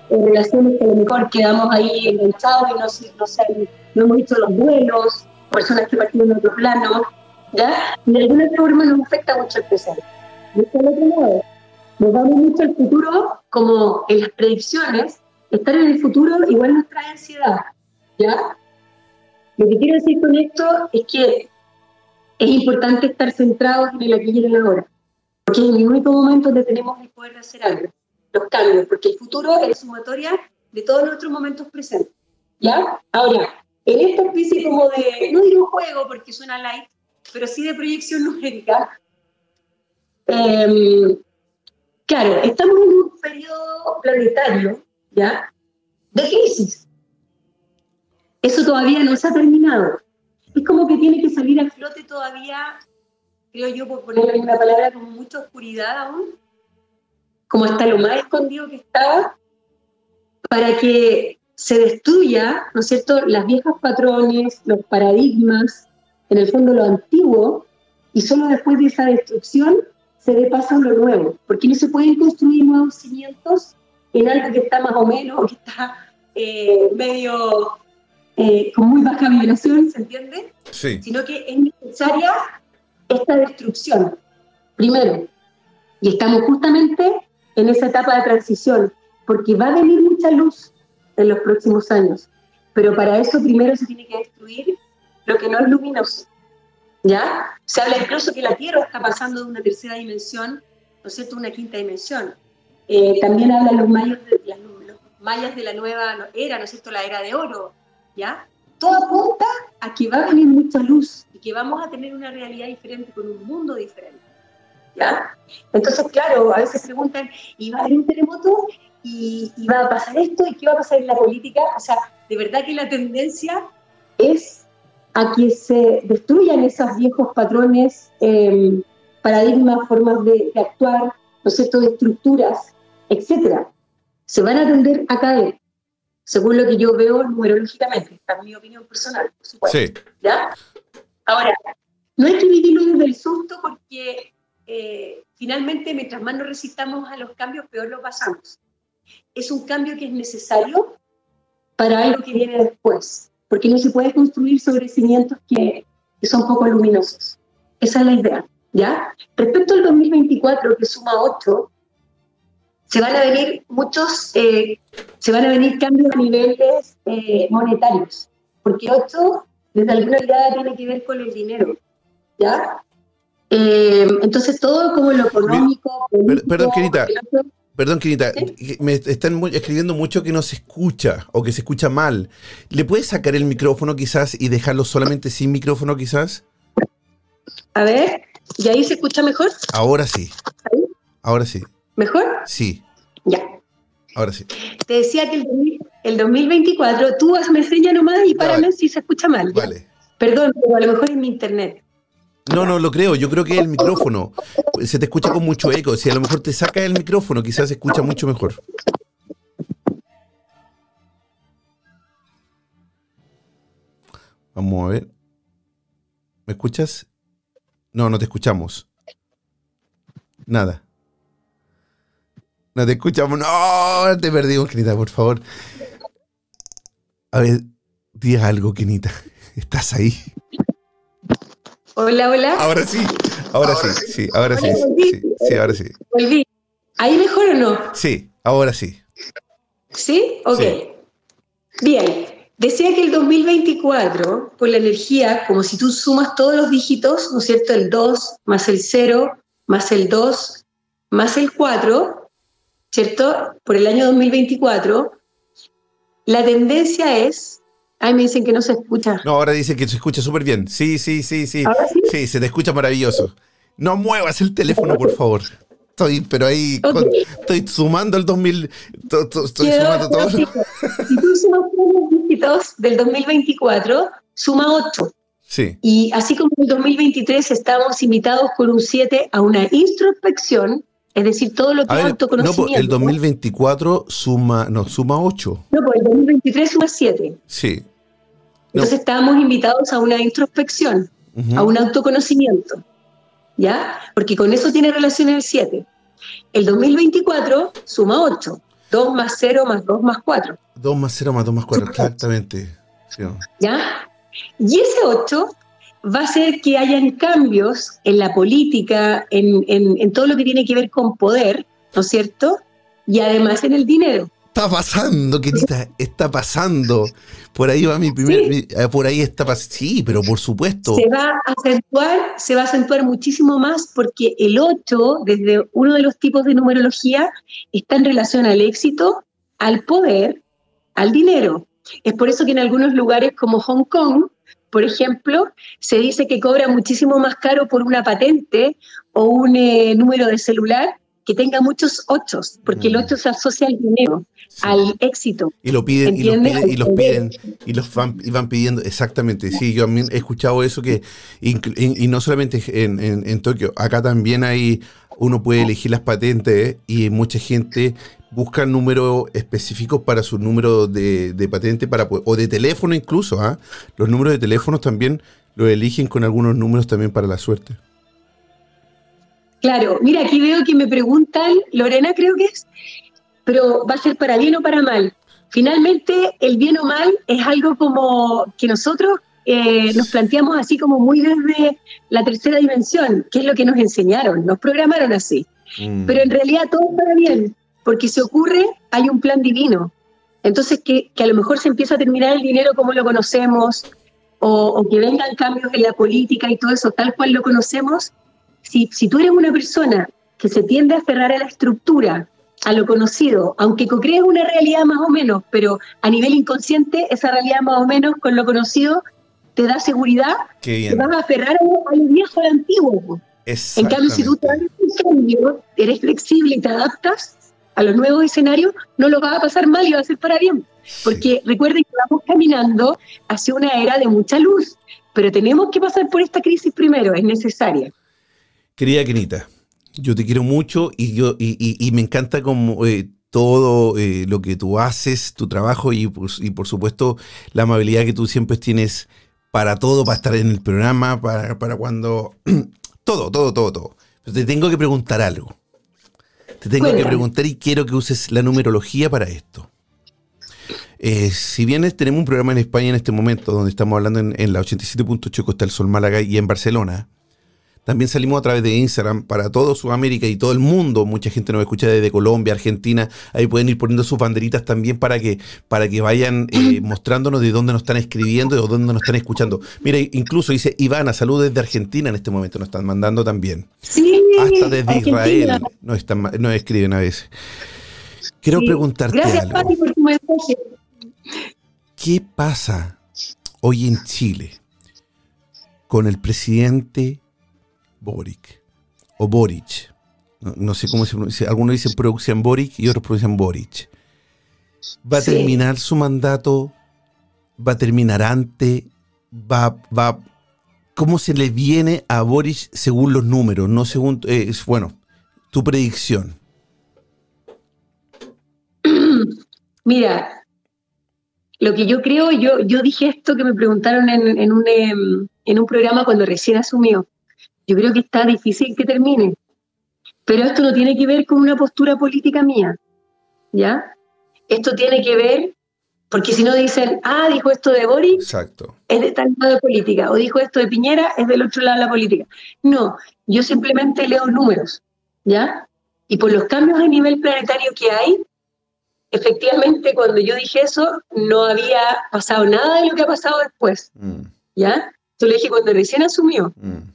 S3: En relaciones que a lo mejor quedamos ahí enganchados y no, no, hemos visto los duelos, personas que partieron en otro plano, ¿ya? Y de alguna forma nos afecta mucho el presente. Y por otro lado, nos vamos mucho al futuro, como en las predicciones, estar en el futuro igual nos trae ansiedad, ¿ya? Lo que quiero decir con esto es que es importante estar centrados en el aquí y en el ahora, porque en el único momento donde tenemos el poder de hacer algo, los cambios, porque el futuro es sumatoria de todos nuestros momentos presentes. ¿Ya? Ahora, en esta especie como de, no digo juego porque suena light, pero sí de proyección numérica, em, claro, estamos en un periodo planetario, ¿ya? De crisis. Eso todavía no se ha terminado. Es como que tiene que salir a flote todavía, creo yo, por ponerle una palabra, con mucha oscuridad aún, como hasta lo más escondido que estaba, para que se destruya, ¿no es cierto?, las viejas patrones, los paradigmas, en el fondo lo antiguo, y solo después de esa destrucción se dé paso a lo nuevo, porque no se pueden construir nuevos cimientos en algo que está más o menos, que está eh, medio eh, con muy baja vibración, ¿se entiende?
S2: Sí.
S3: Sino que es necesaria esta destrucción, primero. Y estamos justamente en esa etapa de transición, porque va a venir mucha luz en los próximos años. Pero para eso primero se tiene que destruir lo que no es luminoso. ¿Ya? Se habla incluso que la Tierra está pasando de una tercera dimensión, ¿no es cierto?, una quinta dimensión. Eh, también hablan los mayas de, los mayas de la nueva era, ¿no es cierto?, la era de oro, ¿ya? Todo apunta a que va a venir mucha luz y que vamos a tener una realidad diferente, con un mundo diferente. ¿ya? Entonces, claro, a veces preguntan, ¿y va a haber un terremoto? ¿Y, va a pasar esto? ¿Y qué va a pasar en la política? O sea, de verdad que la tendencia es a que se destruyan esos viejos patrones, eh, paradigmas, formas de, de, actuar, ¿no es cierto?, de estructuras, etcétera. Se van a tender a caer, según lo que yo veo numerológicamente, esta es mi opinión personal, por supuesto.
S2: Sí.
S3: ¿ya? Ahora, no hay que vivirlo desde el susto porque eh, finalmente mientras más nos resistamos a los cambios, peor lo pasamos. Es un cambio que es necesario para algo que viene después, porque no se puede construir sobre cimientos que, que son poco luminosos. Esa es la idea, ¿ya? Respecto al 2024, que suma 8, se van a venir muchos, eh, se van a venir cambios a niveles eh, monetarios, porque 8 desde alguna mirada tiene que ver con el dinero, ¿ya? Eh, entonces todo como lo económico...
S2: Político, perdón, Querita. Perdón, Querita, ¿Sí? me están muy, escribiendo mucho que no se escucha o que se escucha mal. ¿Le puedes sacar el micrófono quizás y dejarlo solamente sin micrófono quizás?
S3: A ver, ¿y ahí se escucha mejor?
S2: Ahora sí.
S3: ¿Ahí?
S2: Ahora sí.
S3: ¿Mejor?
S2: Sí.
S3: Ya.
S2: Ahora sí.
S3: Te decía que el, el 2024, tú me señas nomás y párame si se escucha mal. ¿ya?
S2: Vale.
S3: Perdón, pero a lo mejor es mi internet.
S2: No, no lo creo. Yo creo que es el micrófono. Se te escucha con mucho eco. Si a lo mejor te sacas el micrófono, quizás se escucha mucho mejor. Vamos a ver. ¿Me escuchas? No, no te escuchamos. Nada. No te escuchamos. No, te perdimos, Kenita, por favor. A ver, di algo, Kenita. ¿Estás ahí?
S3: Hola, hola.
S2: Ahora sí, ahora, ahora sí, sí, ahora sí, sí, sí, ahora sí.
S3: Volví. ¿Ahí mejor o no?
S2: Sí, ahora sí.
S3: ¿Sí? Ok.
S2: Sí.
S3: Bien. Decía que el 2024, por la energía, como si tú sumas todos los dígitos, ¿no es cierto? El 2 más el 0 más el 2 más el 4, ¿cierto? Por el año 2024, la tendencia es Ay, me dicen que no se escucha.
S2: No, ahora dice que se escucha súper bien. Sí, sí, sí, sí.
S3: ¿Ahora sí?
S2: Sí, se te escucha maravilloso. No muevas el teléfono, por favor. Estoy, pero ahí,
S3: Ok.
S2: con- estoy sumando el 2000. to- to- estoy sumando todo.
S3: Si tú sumas los dígitos del 2024, suma 8.
S2: Sí,
S3: Y así como en el 2023 estamos invitados con un 7 a una introspección, es decir, todo lo que es
S2: ver, no,
S3: autoconocimiento.
S2: pues, el 2024 suma, no, suma 8.
S3: No, pues el 2023 suma 7.
S2: Sí. No.
S3: Entonces estábamos invitados a una introspección,
S2: Ujú.
S3: a un autoconocimiento, ¿ya? Porque con eso tiene relación el 7. El 2024 suma 8, 2 más 0 más 2 más 4,
S2: 2 más 0 más 2 más 4,
S3: Súper ocho.
S2: exactamente. Sí.
S3: ¿ya? Y ese 8 va a hacer que hayan cambios en la política, en, en- en todo lo que tiene que ver con poder, ¿no es cierto? Y además en el dinero.
S2: Está pasando, querida, está pasando. Por ahí va mi primer.
S3: Sí.
S2: mi- eh, por ahí está pasando. Sí, pero por supuesto.
S3: Se va a acentuar, se va a acentuar muchísimo más porque el 8, desde uno de los tipos de numerología, está en relación al éxito, al poder, al dinero. Es por eso que en algunos lugares como Hong Kong, por ejemplo, se dice que cobra muchísimo más caro por una patente o un eh, número de celular que tenga muchos ochos, porque el
S2: Mm.
S3: 8 se asocia al dinero,
S2: Sí.
S3: al éxito.
S2: Y lo piden, y los
S3: ¿Entiendes?
S2: piden, y los piden, y los van, y van pidiendo, exactamente, sí, yo también he escuchado eso que, y, y no solamente en, en- en Tokio, acá también hay, uno puede elegir las patentes y mucha gente busca números específicos para su número de, de patente, para, o de teléfono incluso, ¿ah? los números de teléfonos también los eligen con algunos números también para la suerte.
S3: Claro, mira, aquí veo que me preguntan, Lorena creo que es, pero ¿va a ser para bien o para mal? Finalmente, el bien o mal es algo como que nosotros eh, nos planteamos así como muy desde la tercera dimensión, que es lo que nos enseñaron, nos programaron así.
S2: Mm.
S3: Pero en realidad todo para bien, porque si ocurre, hay un plan divino. Entonces, que, que a lo mejor se empieza a terminar el dinero como lo conocemos, o, o que vengan cambios en la política y todo eso, tal cual lo conocemos. Si, si tú eres una persona que se tiende a aferrar a la estructura, a lo conocido, aunque co-crees una realidad más o menos, pero a nivel inconsciente, esa realidad más o menos con lo conocido te da seguridad, te vas a aferrar a lo, viejo, a lo antiguo. En cambio, si tú te das un cambio, eres flexible y te adaptas a los nuevos escenarios, no lo vas a pasar mal y va a ser para bien. Porque recuerden que vamos caminando hacia una era de mucha luz, pero tenemos que pasar por esta crisis primero, es necesaria.
S2: Querida Kenita, yo te quiero mucho y, yo, y, me encanta como eh, todo eh, lo que tú haces, tu trabajo y, y por supuesto la amabilidad que tú siempre tienes para todo, para estar en el programa, para, para cuando... todo, todo, todo, todo. Pero te tengo que preguntar algo. Te tengo que preguntar y quiero que uses la numerología para esto. Eh, si bien tenemos un programa en España en este momento, donde estamos hablando en, en la 87.8 Costa del Sol Málaga y en Barcelona, también salimos a través de Instagram para todo Sudamérica y todo el mundo. Mucha gente nos escucha desde Colombia, Argentina. Ahí pueden ir poniendo sus banderitas también para que, para que vayan eh, mostrándonos de dónde nos están escribiendo y de dónde nos están escuchando. Mira, incluso dice Ivana, saludos desde Argentina en este momento, nos están mandando también.
S3: Sí,
S2: Hasta desde Israel nos, están, nos escriben a veces. Quiero preguntarte
S3: Gracias,
S2: algo.
S3: Pati, por tu mensaje.
S2: ¿Qué pasa hoy en Chile con el presidente Boric o Boric? No, sé cómo se pronuncia. Algunos dicen pronuncian Boric y otros pronuncian Boric. ¿Va a
S3: Sí.
S2: terminar su mandato? ¿Va a terminar antes? ¿Va, va, ¿Cómo se le viene a Boric según los números? No según. eh, es- bueno, tu predicción.
S3: Mira, lo que yo creo, yo, yo dije esto que me preguntaron en, en un, em, en un programa cuando recién asumió. Yo creo que está difícil que termine. Pero esto no tiene que ver con una postura política mía, ¿ya? Esto tiene que ver, porque si no dicen, ah, dijo esto de Boris,
S2: Exacto.
S3: es de tal lado de política, o dijo esto de Piñera, es del otro lado de la política. No, yo simplemente leo números, ¿ya? Y por los cambios a nivel planetario que hay, efectivamente cuando yo dije eso, no había pasado nada de lo que ha pasado después,
S2: Mm,
S3: ¿ya? Yo lo dije cuando recién asumió.
S2: mm.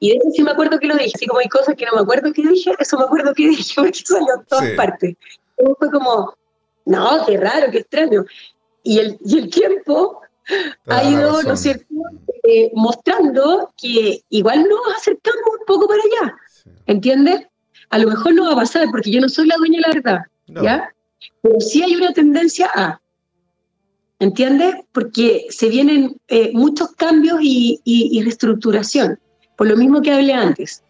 S3: Y de eso sí me acuerdo que lo dije, así como hay cosas que no me acuerdo que dije, eso me acuerdo que dije, porque salió en todas
S2: Sí.
S3: partes. Fue como, no, qué raro, qué extraño. Y el, y el tiempo
S2: Toda
S3: ha ido, ¿no es cierto?, eh, mostrando que igual nos acercamos un poco para allá,
S2: Sí.
S3: ¿entiendes? A lo mejor no va a pasar porque yo no soy la dueña de la verdad,
S2: No.
S3: ¿ya? Pero sí hay una tendencia a, ¿entiendes? Porque se vienen eh, muchos cambios y, y- y reestructuración, por lo mismo que hablé antes.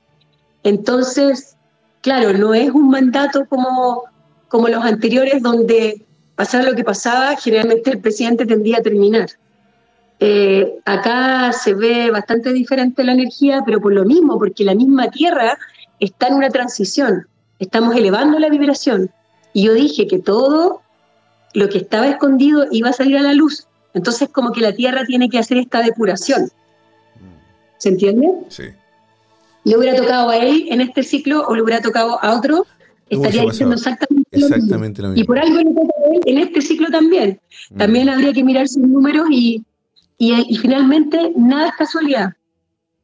S3: Entonces, claro, no es un mandato como, como los anteriores donde pasara lo que pasaba, generalmente el presidente tendía a terminar. Eh, acá se ve bastante diferente la energía, pero por lo mismo, porque la misma Tierra está en una transición, estamos elevando la vibración. Y yo dije que todo lo que estaba escondido iba a salir a la luz. Entonces como que la Tierra tiene que hacer esta depuración, ¿se entiende?
S2: Sí.
S3: Le hubiera tocado a él en este ciclo o le hubiera tocado a otro, estaría diciendo exactamente lo mismo.
S2: Lo
S3: Y
S2: mismo.
S3: por algo le toca a él en este ciclo también.
S2: Mm.
S3: También habría que mirar sus números y, y, y finalmente nada es casualidad.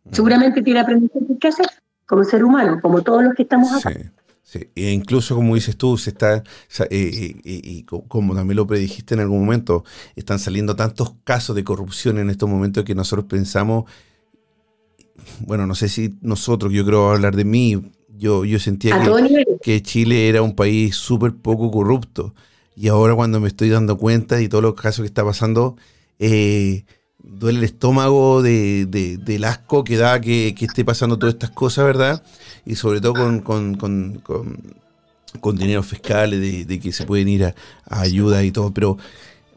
S2: Mm.
S3: Seguramente tiene aprendizaje que hacer como ser humano, como todos los que estamos acá.
S2: Sí, sí. E incluso como dices tú, se está, eh, eh, eh, y co- como también lo predijiste en algún momento, están saliendo tantos casos de corrupción en estos momentos que nosotros pensamos, bueno, no sé si nosotros, yo creo hablar de mí, yo, yo sentía que, que Chile era un país súper poco corrupto. Y ahora cuando me estoy dando cuenta de todos los casos que está pasando, eh, duele el estómago de, de- del asco que da que, que esté pasando todas estas cosas, ¿verdad? Y sobre todo con, con, con, con, con dineros fiscales, de, de que se pueden ir a, a ayuda y todo. Pero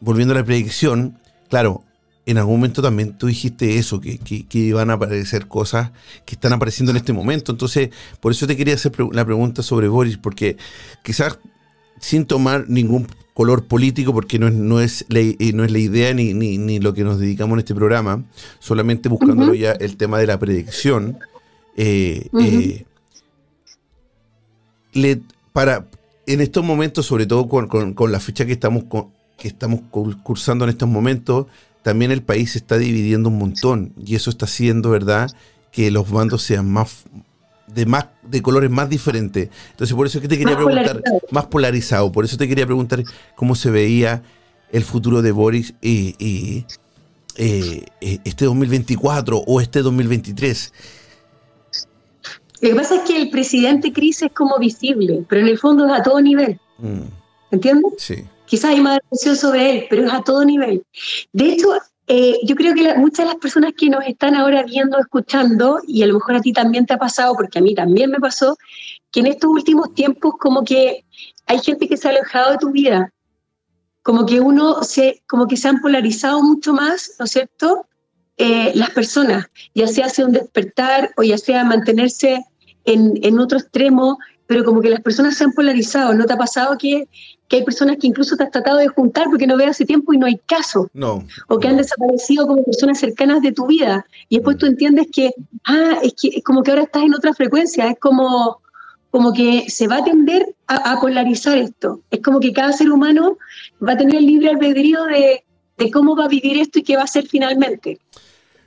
S2: volviendo a la predicción, claro, en algún momento también tú dijiste eso, que, que, que iban a aparecer cosas que están apareciendo en este momento. Entonces, por eso te quería hacer pre- la pregunta sobre Boris, porque quizás sin tomar ningún color político, porque no es, no es, la, eh, no es la idea ni, ni, ni lo que nos dedicamos en este programa, solamente buscándolo
S3: Ujú.
S2: ya el tema de la predicción. eh, eh, le, para, en estos momentos, sobre todo con, con- con la fecha que estamos, con- que estamos cur- cursando en estos momentos, también el país se está dividiendo un montón y eso está haciendo, ¿verdad?, que los bandos sean más de más de colores más diferentes. Entonces, por eso es que te quería
S3: Más
S2: preguntar,
S3: polarizado.
S2: más polarizado, por eso te quería preguntar cómo se veía el futuro de Boris y, y, eh, eh, este 2024 o este 2023.
S3: Lo que pasa es que el presidente Cris es como visible, pero en el fondo es a todo nivel.
S2: Mm,
S3: ¿Entiendes?
S2: sí.
S3: Quizás hay más atención sobre él, pero es a todo nivel. De hecho, eh, yo creo que la- muchas de las personas que nos están ahora viendo, escuchando, y a lo mejor a ti también te ha pasado, porque a mí también me pasó, que en estos últimos tiempos como que hay gente que se ha alejado de tu vida, como que uno se, como que se han polarizado mucho más, ¿no es cierto? Eh, las personas, ya sea hacia un despertar o ya sea mantenerse en, en otro extremo, pero como que las personas se han polarizado. ¿No te ha pasado que, que hay personas que incluso te has tratado de juntar porque no ves hace tiempo y no hay caso?
S2: No.
S3: o que han desaparecido como personas cercanas de tu vida. Y después tú entiendes que, ah, es que es como que ahora estás en otra frecuencia, es como, como que se va a tender a, a polarizar esto. Es como que cada ser humano va a tener el libre albedrío de, de cómo va a vivir esto y qué va a hacer finalmente.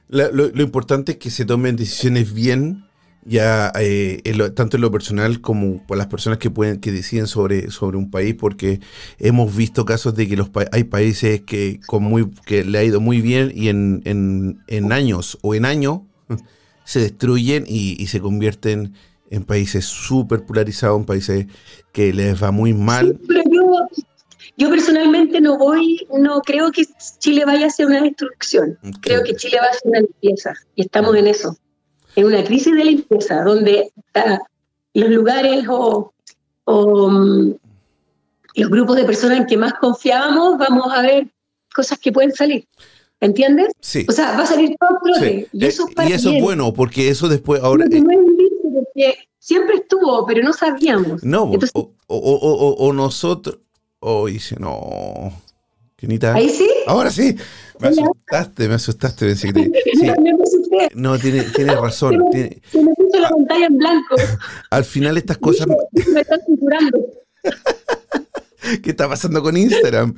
S2: La- lo, lo importante es que se tomen decisiones bien, ya eh, en lo- tanto en lo personal como por las personas que pueden que deciden sobre, sobre un país, porque hemos visto casos de que los pa- hay países que con muy que le ha ido muy bien y en, en, en años o en años se destruyen y, y se convierten en países súper polarizados, en países que les va muy mal.
S3: Sí, pero yo, yo personalmente no voy, no creo que Chile vaya a ser una destrucción. Creo que Chile va a ser una limpieza y estamos en eso, en una crisis de limpieza, donde ah, los lugares o, o, mm, los grupos de personas en que más confiábamos, vamos a ver cosas que pueden salir. ¿Entiendes?
S2: Sí.
S3: O sea, va a salir todo
S2: sí.
S3: Y eso,
S2: Eh,
S3: es para
S2: y eso es bueno, porque eso después ahora... Eh,
S3: no es porque siempre estuvo, pero no sabíamos.
S2: No,
S3: Entonces,
S2: o, o- o- o- nosotros. O dice, no.
S3: Ahí sí,
S2: Ahora sí. Me
S3: Hola.
S2: asustaste, me asustaste. sí.
S3: me asusté.
S2: No, tiene, tiene razón. tiene-
S3: Se me puso la pantalla en blanco.
S2: al final estas cosas.
S3: Me están censurando.
S2: ¿Qué está pasando con Instagram?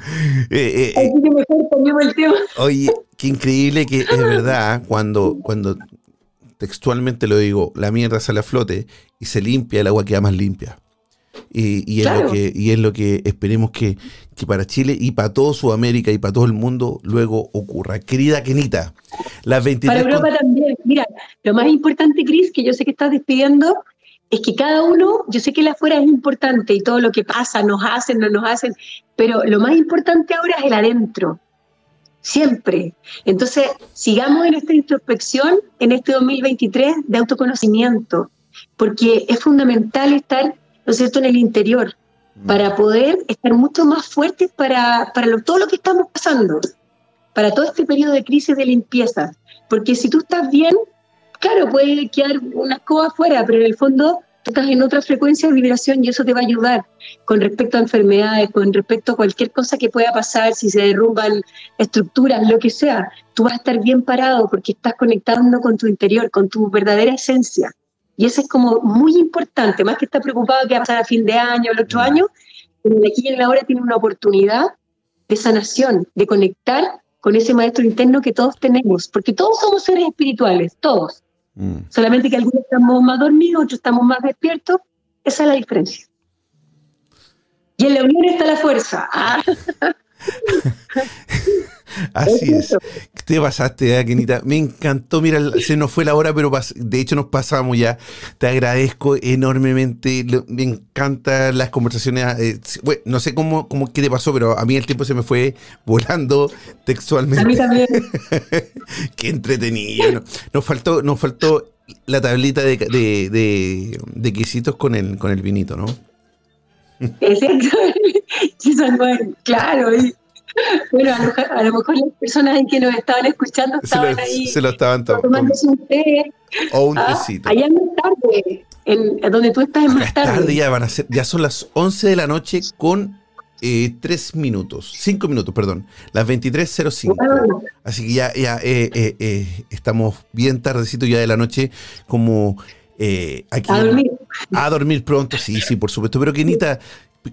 S2: Eh, eh, eh,
S3: Así que mejor cambiamos el tema.
S2: oye, qué increíble que es verdad cuando, cuando textualmente lo digo, la mierda sale a flote y se limpia, el agua queda más limpia. Y, y es,
S3: Claro.
S2: lo que, y es lo que esperemos que, que para Chile y para todo Sudamérica y para todo el mundo luego ocurra. Querida Kenita, las 23
S3: Para
S2: con-
S3: Europa también. Mira, lo más importante, Cris, que yo sé que estás despidiendo, es que cada uno, yo sé que el afuera es importante y todo lo que pasa, nos hacen, no nos hacen, pero lo más importante ahora es el adentro. Siempre. Entonces, sigamos en esta introspección en este 2023 de autoconocimiento, porque es fundamental estar, ¿no es cierto?, en el interior, para poder estar mucho más fuertes para, para lo- todo lo que estamos pasando, para todo este periodo de crisis de limpieza. Porque si tú estás bien, claro, puede quedar una escoba afuera, pero en el fondo tú estás en otra frecuencia de vibración y eso te va a ayudar con respecto a enfermedades, con respecto a cualquier cosa que pueda pasar, si se derrumban estructuras, lo que sea. Tú vas a estar bien parado porque estás conectando con tu interior, con tu verdadera esencia. Y eso es como muy importante, más que estar preocupado que va a pasar a fin de año, el otro año, en el aquí y en la ahora tiene una oportunidad de sanación, de conectar con ese maestro interno que todos tenemos, porque todos somos seres espirituales, todos.
S2: Mm.
S3: Solamente que algunos estamos más dormidos, otros estamos más despiertos. Esa es la diferencia. Y en la unión está la fuerza. Ah,
S2: Así es. Te pasaste, ¿eh, Kenita. Me encantó. Mira, se nos fue la hora, pero de hecho nos pasamos ya. Te agradezco enormemente. Me encantan las conversaciones. eh, bueno, no sé cómo, cómo qué te pasó, pero a mí el tiempo se me fue volando
S3: A mí
S2: textualmente.
S3: también.
S2: Qué entretenido. ¿no? Nos faltó, nos faltó la tablita de, de, de- de quesitos con el, con el vinito, ¿no?
S3: Exacto. Claro. y- bueno, a lo, mejor, a lo mejor las personas en que nos estaban escuchando
S2: Se lo,
S3: estaban ahí
S2: se lo estaban to-
S3: tomándose un té.
S2: O un
S3: ah,
S2: tecito.
S3: allá más tarde, en, donde tú estás es
S2: Acá
S3: más
S2: tarde,
S3: tarde.
S2: ya van a ser, ya son las 11 de la noche con eh, 3 minutos, 5 minutos, perdón, las 23.05.
S3: Wow.
S2: Así que ya, ya eh, eh, eh, estamos bien tardecito ya de la noche, como eh, aquí.
S3: A dormir.
S2: A dormir pronto, sí, sí, por supuesto. Pero Kenita,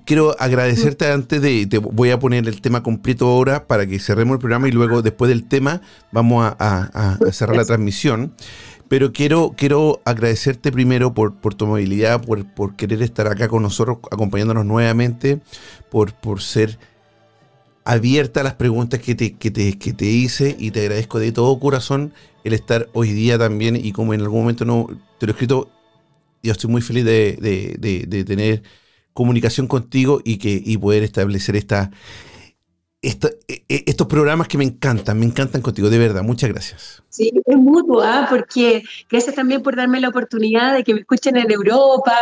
S2: quiero agradecerte antes de, te voy a poner el tema completo ahora para que cerremos el programa y luego después del tema vamos a, a- a cerrar la transmisión. Pero quiero, quiero agradecerte primero por, por tu amabilidad, por, por querer estar acá con nosotros, acompañándonos nuevamente, por, por ser abierta a las preguntas que te, que, te, que te hice y te agradezco de todo corazón el estar hoy día también y como en algún momento no te lo he escrito yo estoy muy feliz de, de- de- de tener comunicación contigo y que y poder establecer esta, e- e- estos programas que me encantan, me encantan contigo, de verdad. Muchas gracias.
S3: Sí, es mutuo, ¿ah? porque gracias también por darme la oportunidad de que me escuchen en Europa,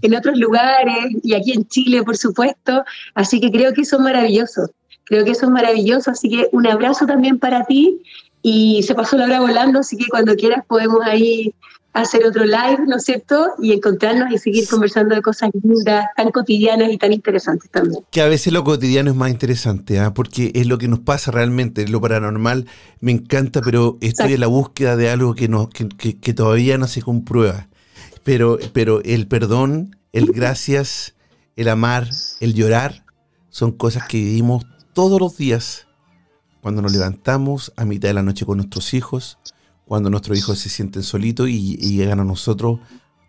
S3: en otros lugares y aquí en Chile, por supuesto. Así que creo que eso es maravilloso. Creo que eso es maravilloso. Así que un abrazo también para ti. Y se pasó la hora volando, así que cuando quieras podemos ahí hacer otro live, ¿no es cierto? Y encontrarnos y seguir conversando de cosas lindas, tan cotidianas y tan interesantes también.
S2: Que a veces lo cotidiano es más interesante, ¿ah? porque es lo que nos pasa realmente, lo paranormal me encanta, pero estoy
S3: Exacto.
S2: en la búsqueda de algo que, no, que, que- que todavía no se comprueba. Pero, pero el perdón, el gracias, el amar, el llorar, son cosas que vivimos todos los días cuando nos levantamos a mitad de la noche con nuestros hijos, cuando nuestros hijos se sienten solitos y, y llegan a nosotros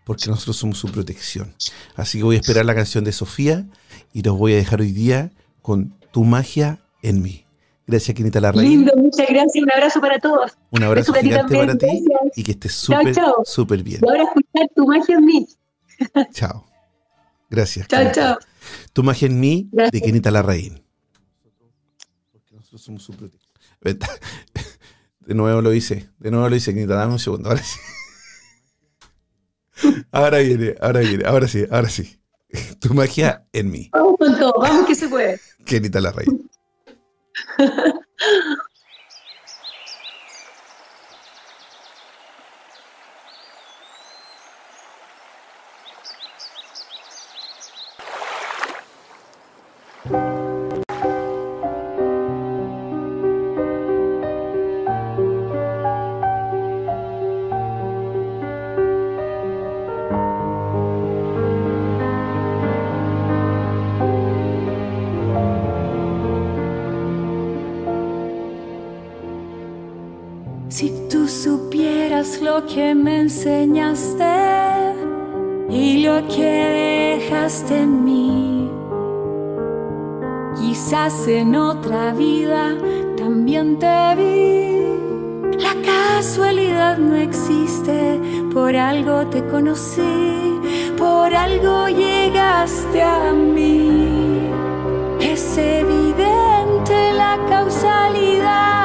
S2: porque nosotros somos su protección. Así que voy a esperar la canción de Sofía y los voy a dejar hoy día con Tu magia en mí. Gracias, Quinita Larraín.
S3: Lindo, muchas gracias. Un abrazo para todos.
S2: Un abrazo
S3: para ti
S2: gigante
S3: también,
S2: para ti
S3: gracias.
S2: y que estés súper, bien.
S3: Y ahora escuchar tu magia en mí.
S2: Chao. Gracias.
S3: Chao,
S2: Quinita.
S3: chao.
S2: Tu magia en mí de. Kenita Larraín. Nosotros somos protección. De nuevo lo hice. De nuevo lo hice, Kenita. Dame un segundo. Ahora sí. Ahora viene, ahora viene. Ahora sí, ahora sí. Tu magia en mí.
S3: Vamos con todo, vamos que se puede.
S2: Kenita Larraín.
S4: Si lo que me enseñaste y lo que dejaste en mí, quizás en otra vida también te vi. La casualidad no existe, por algo te conocí, por algo llegaste a mí. Es evidente la causalidad.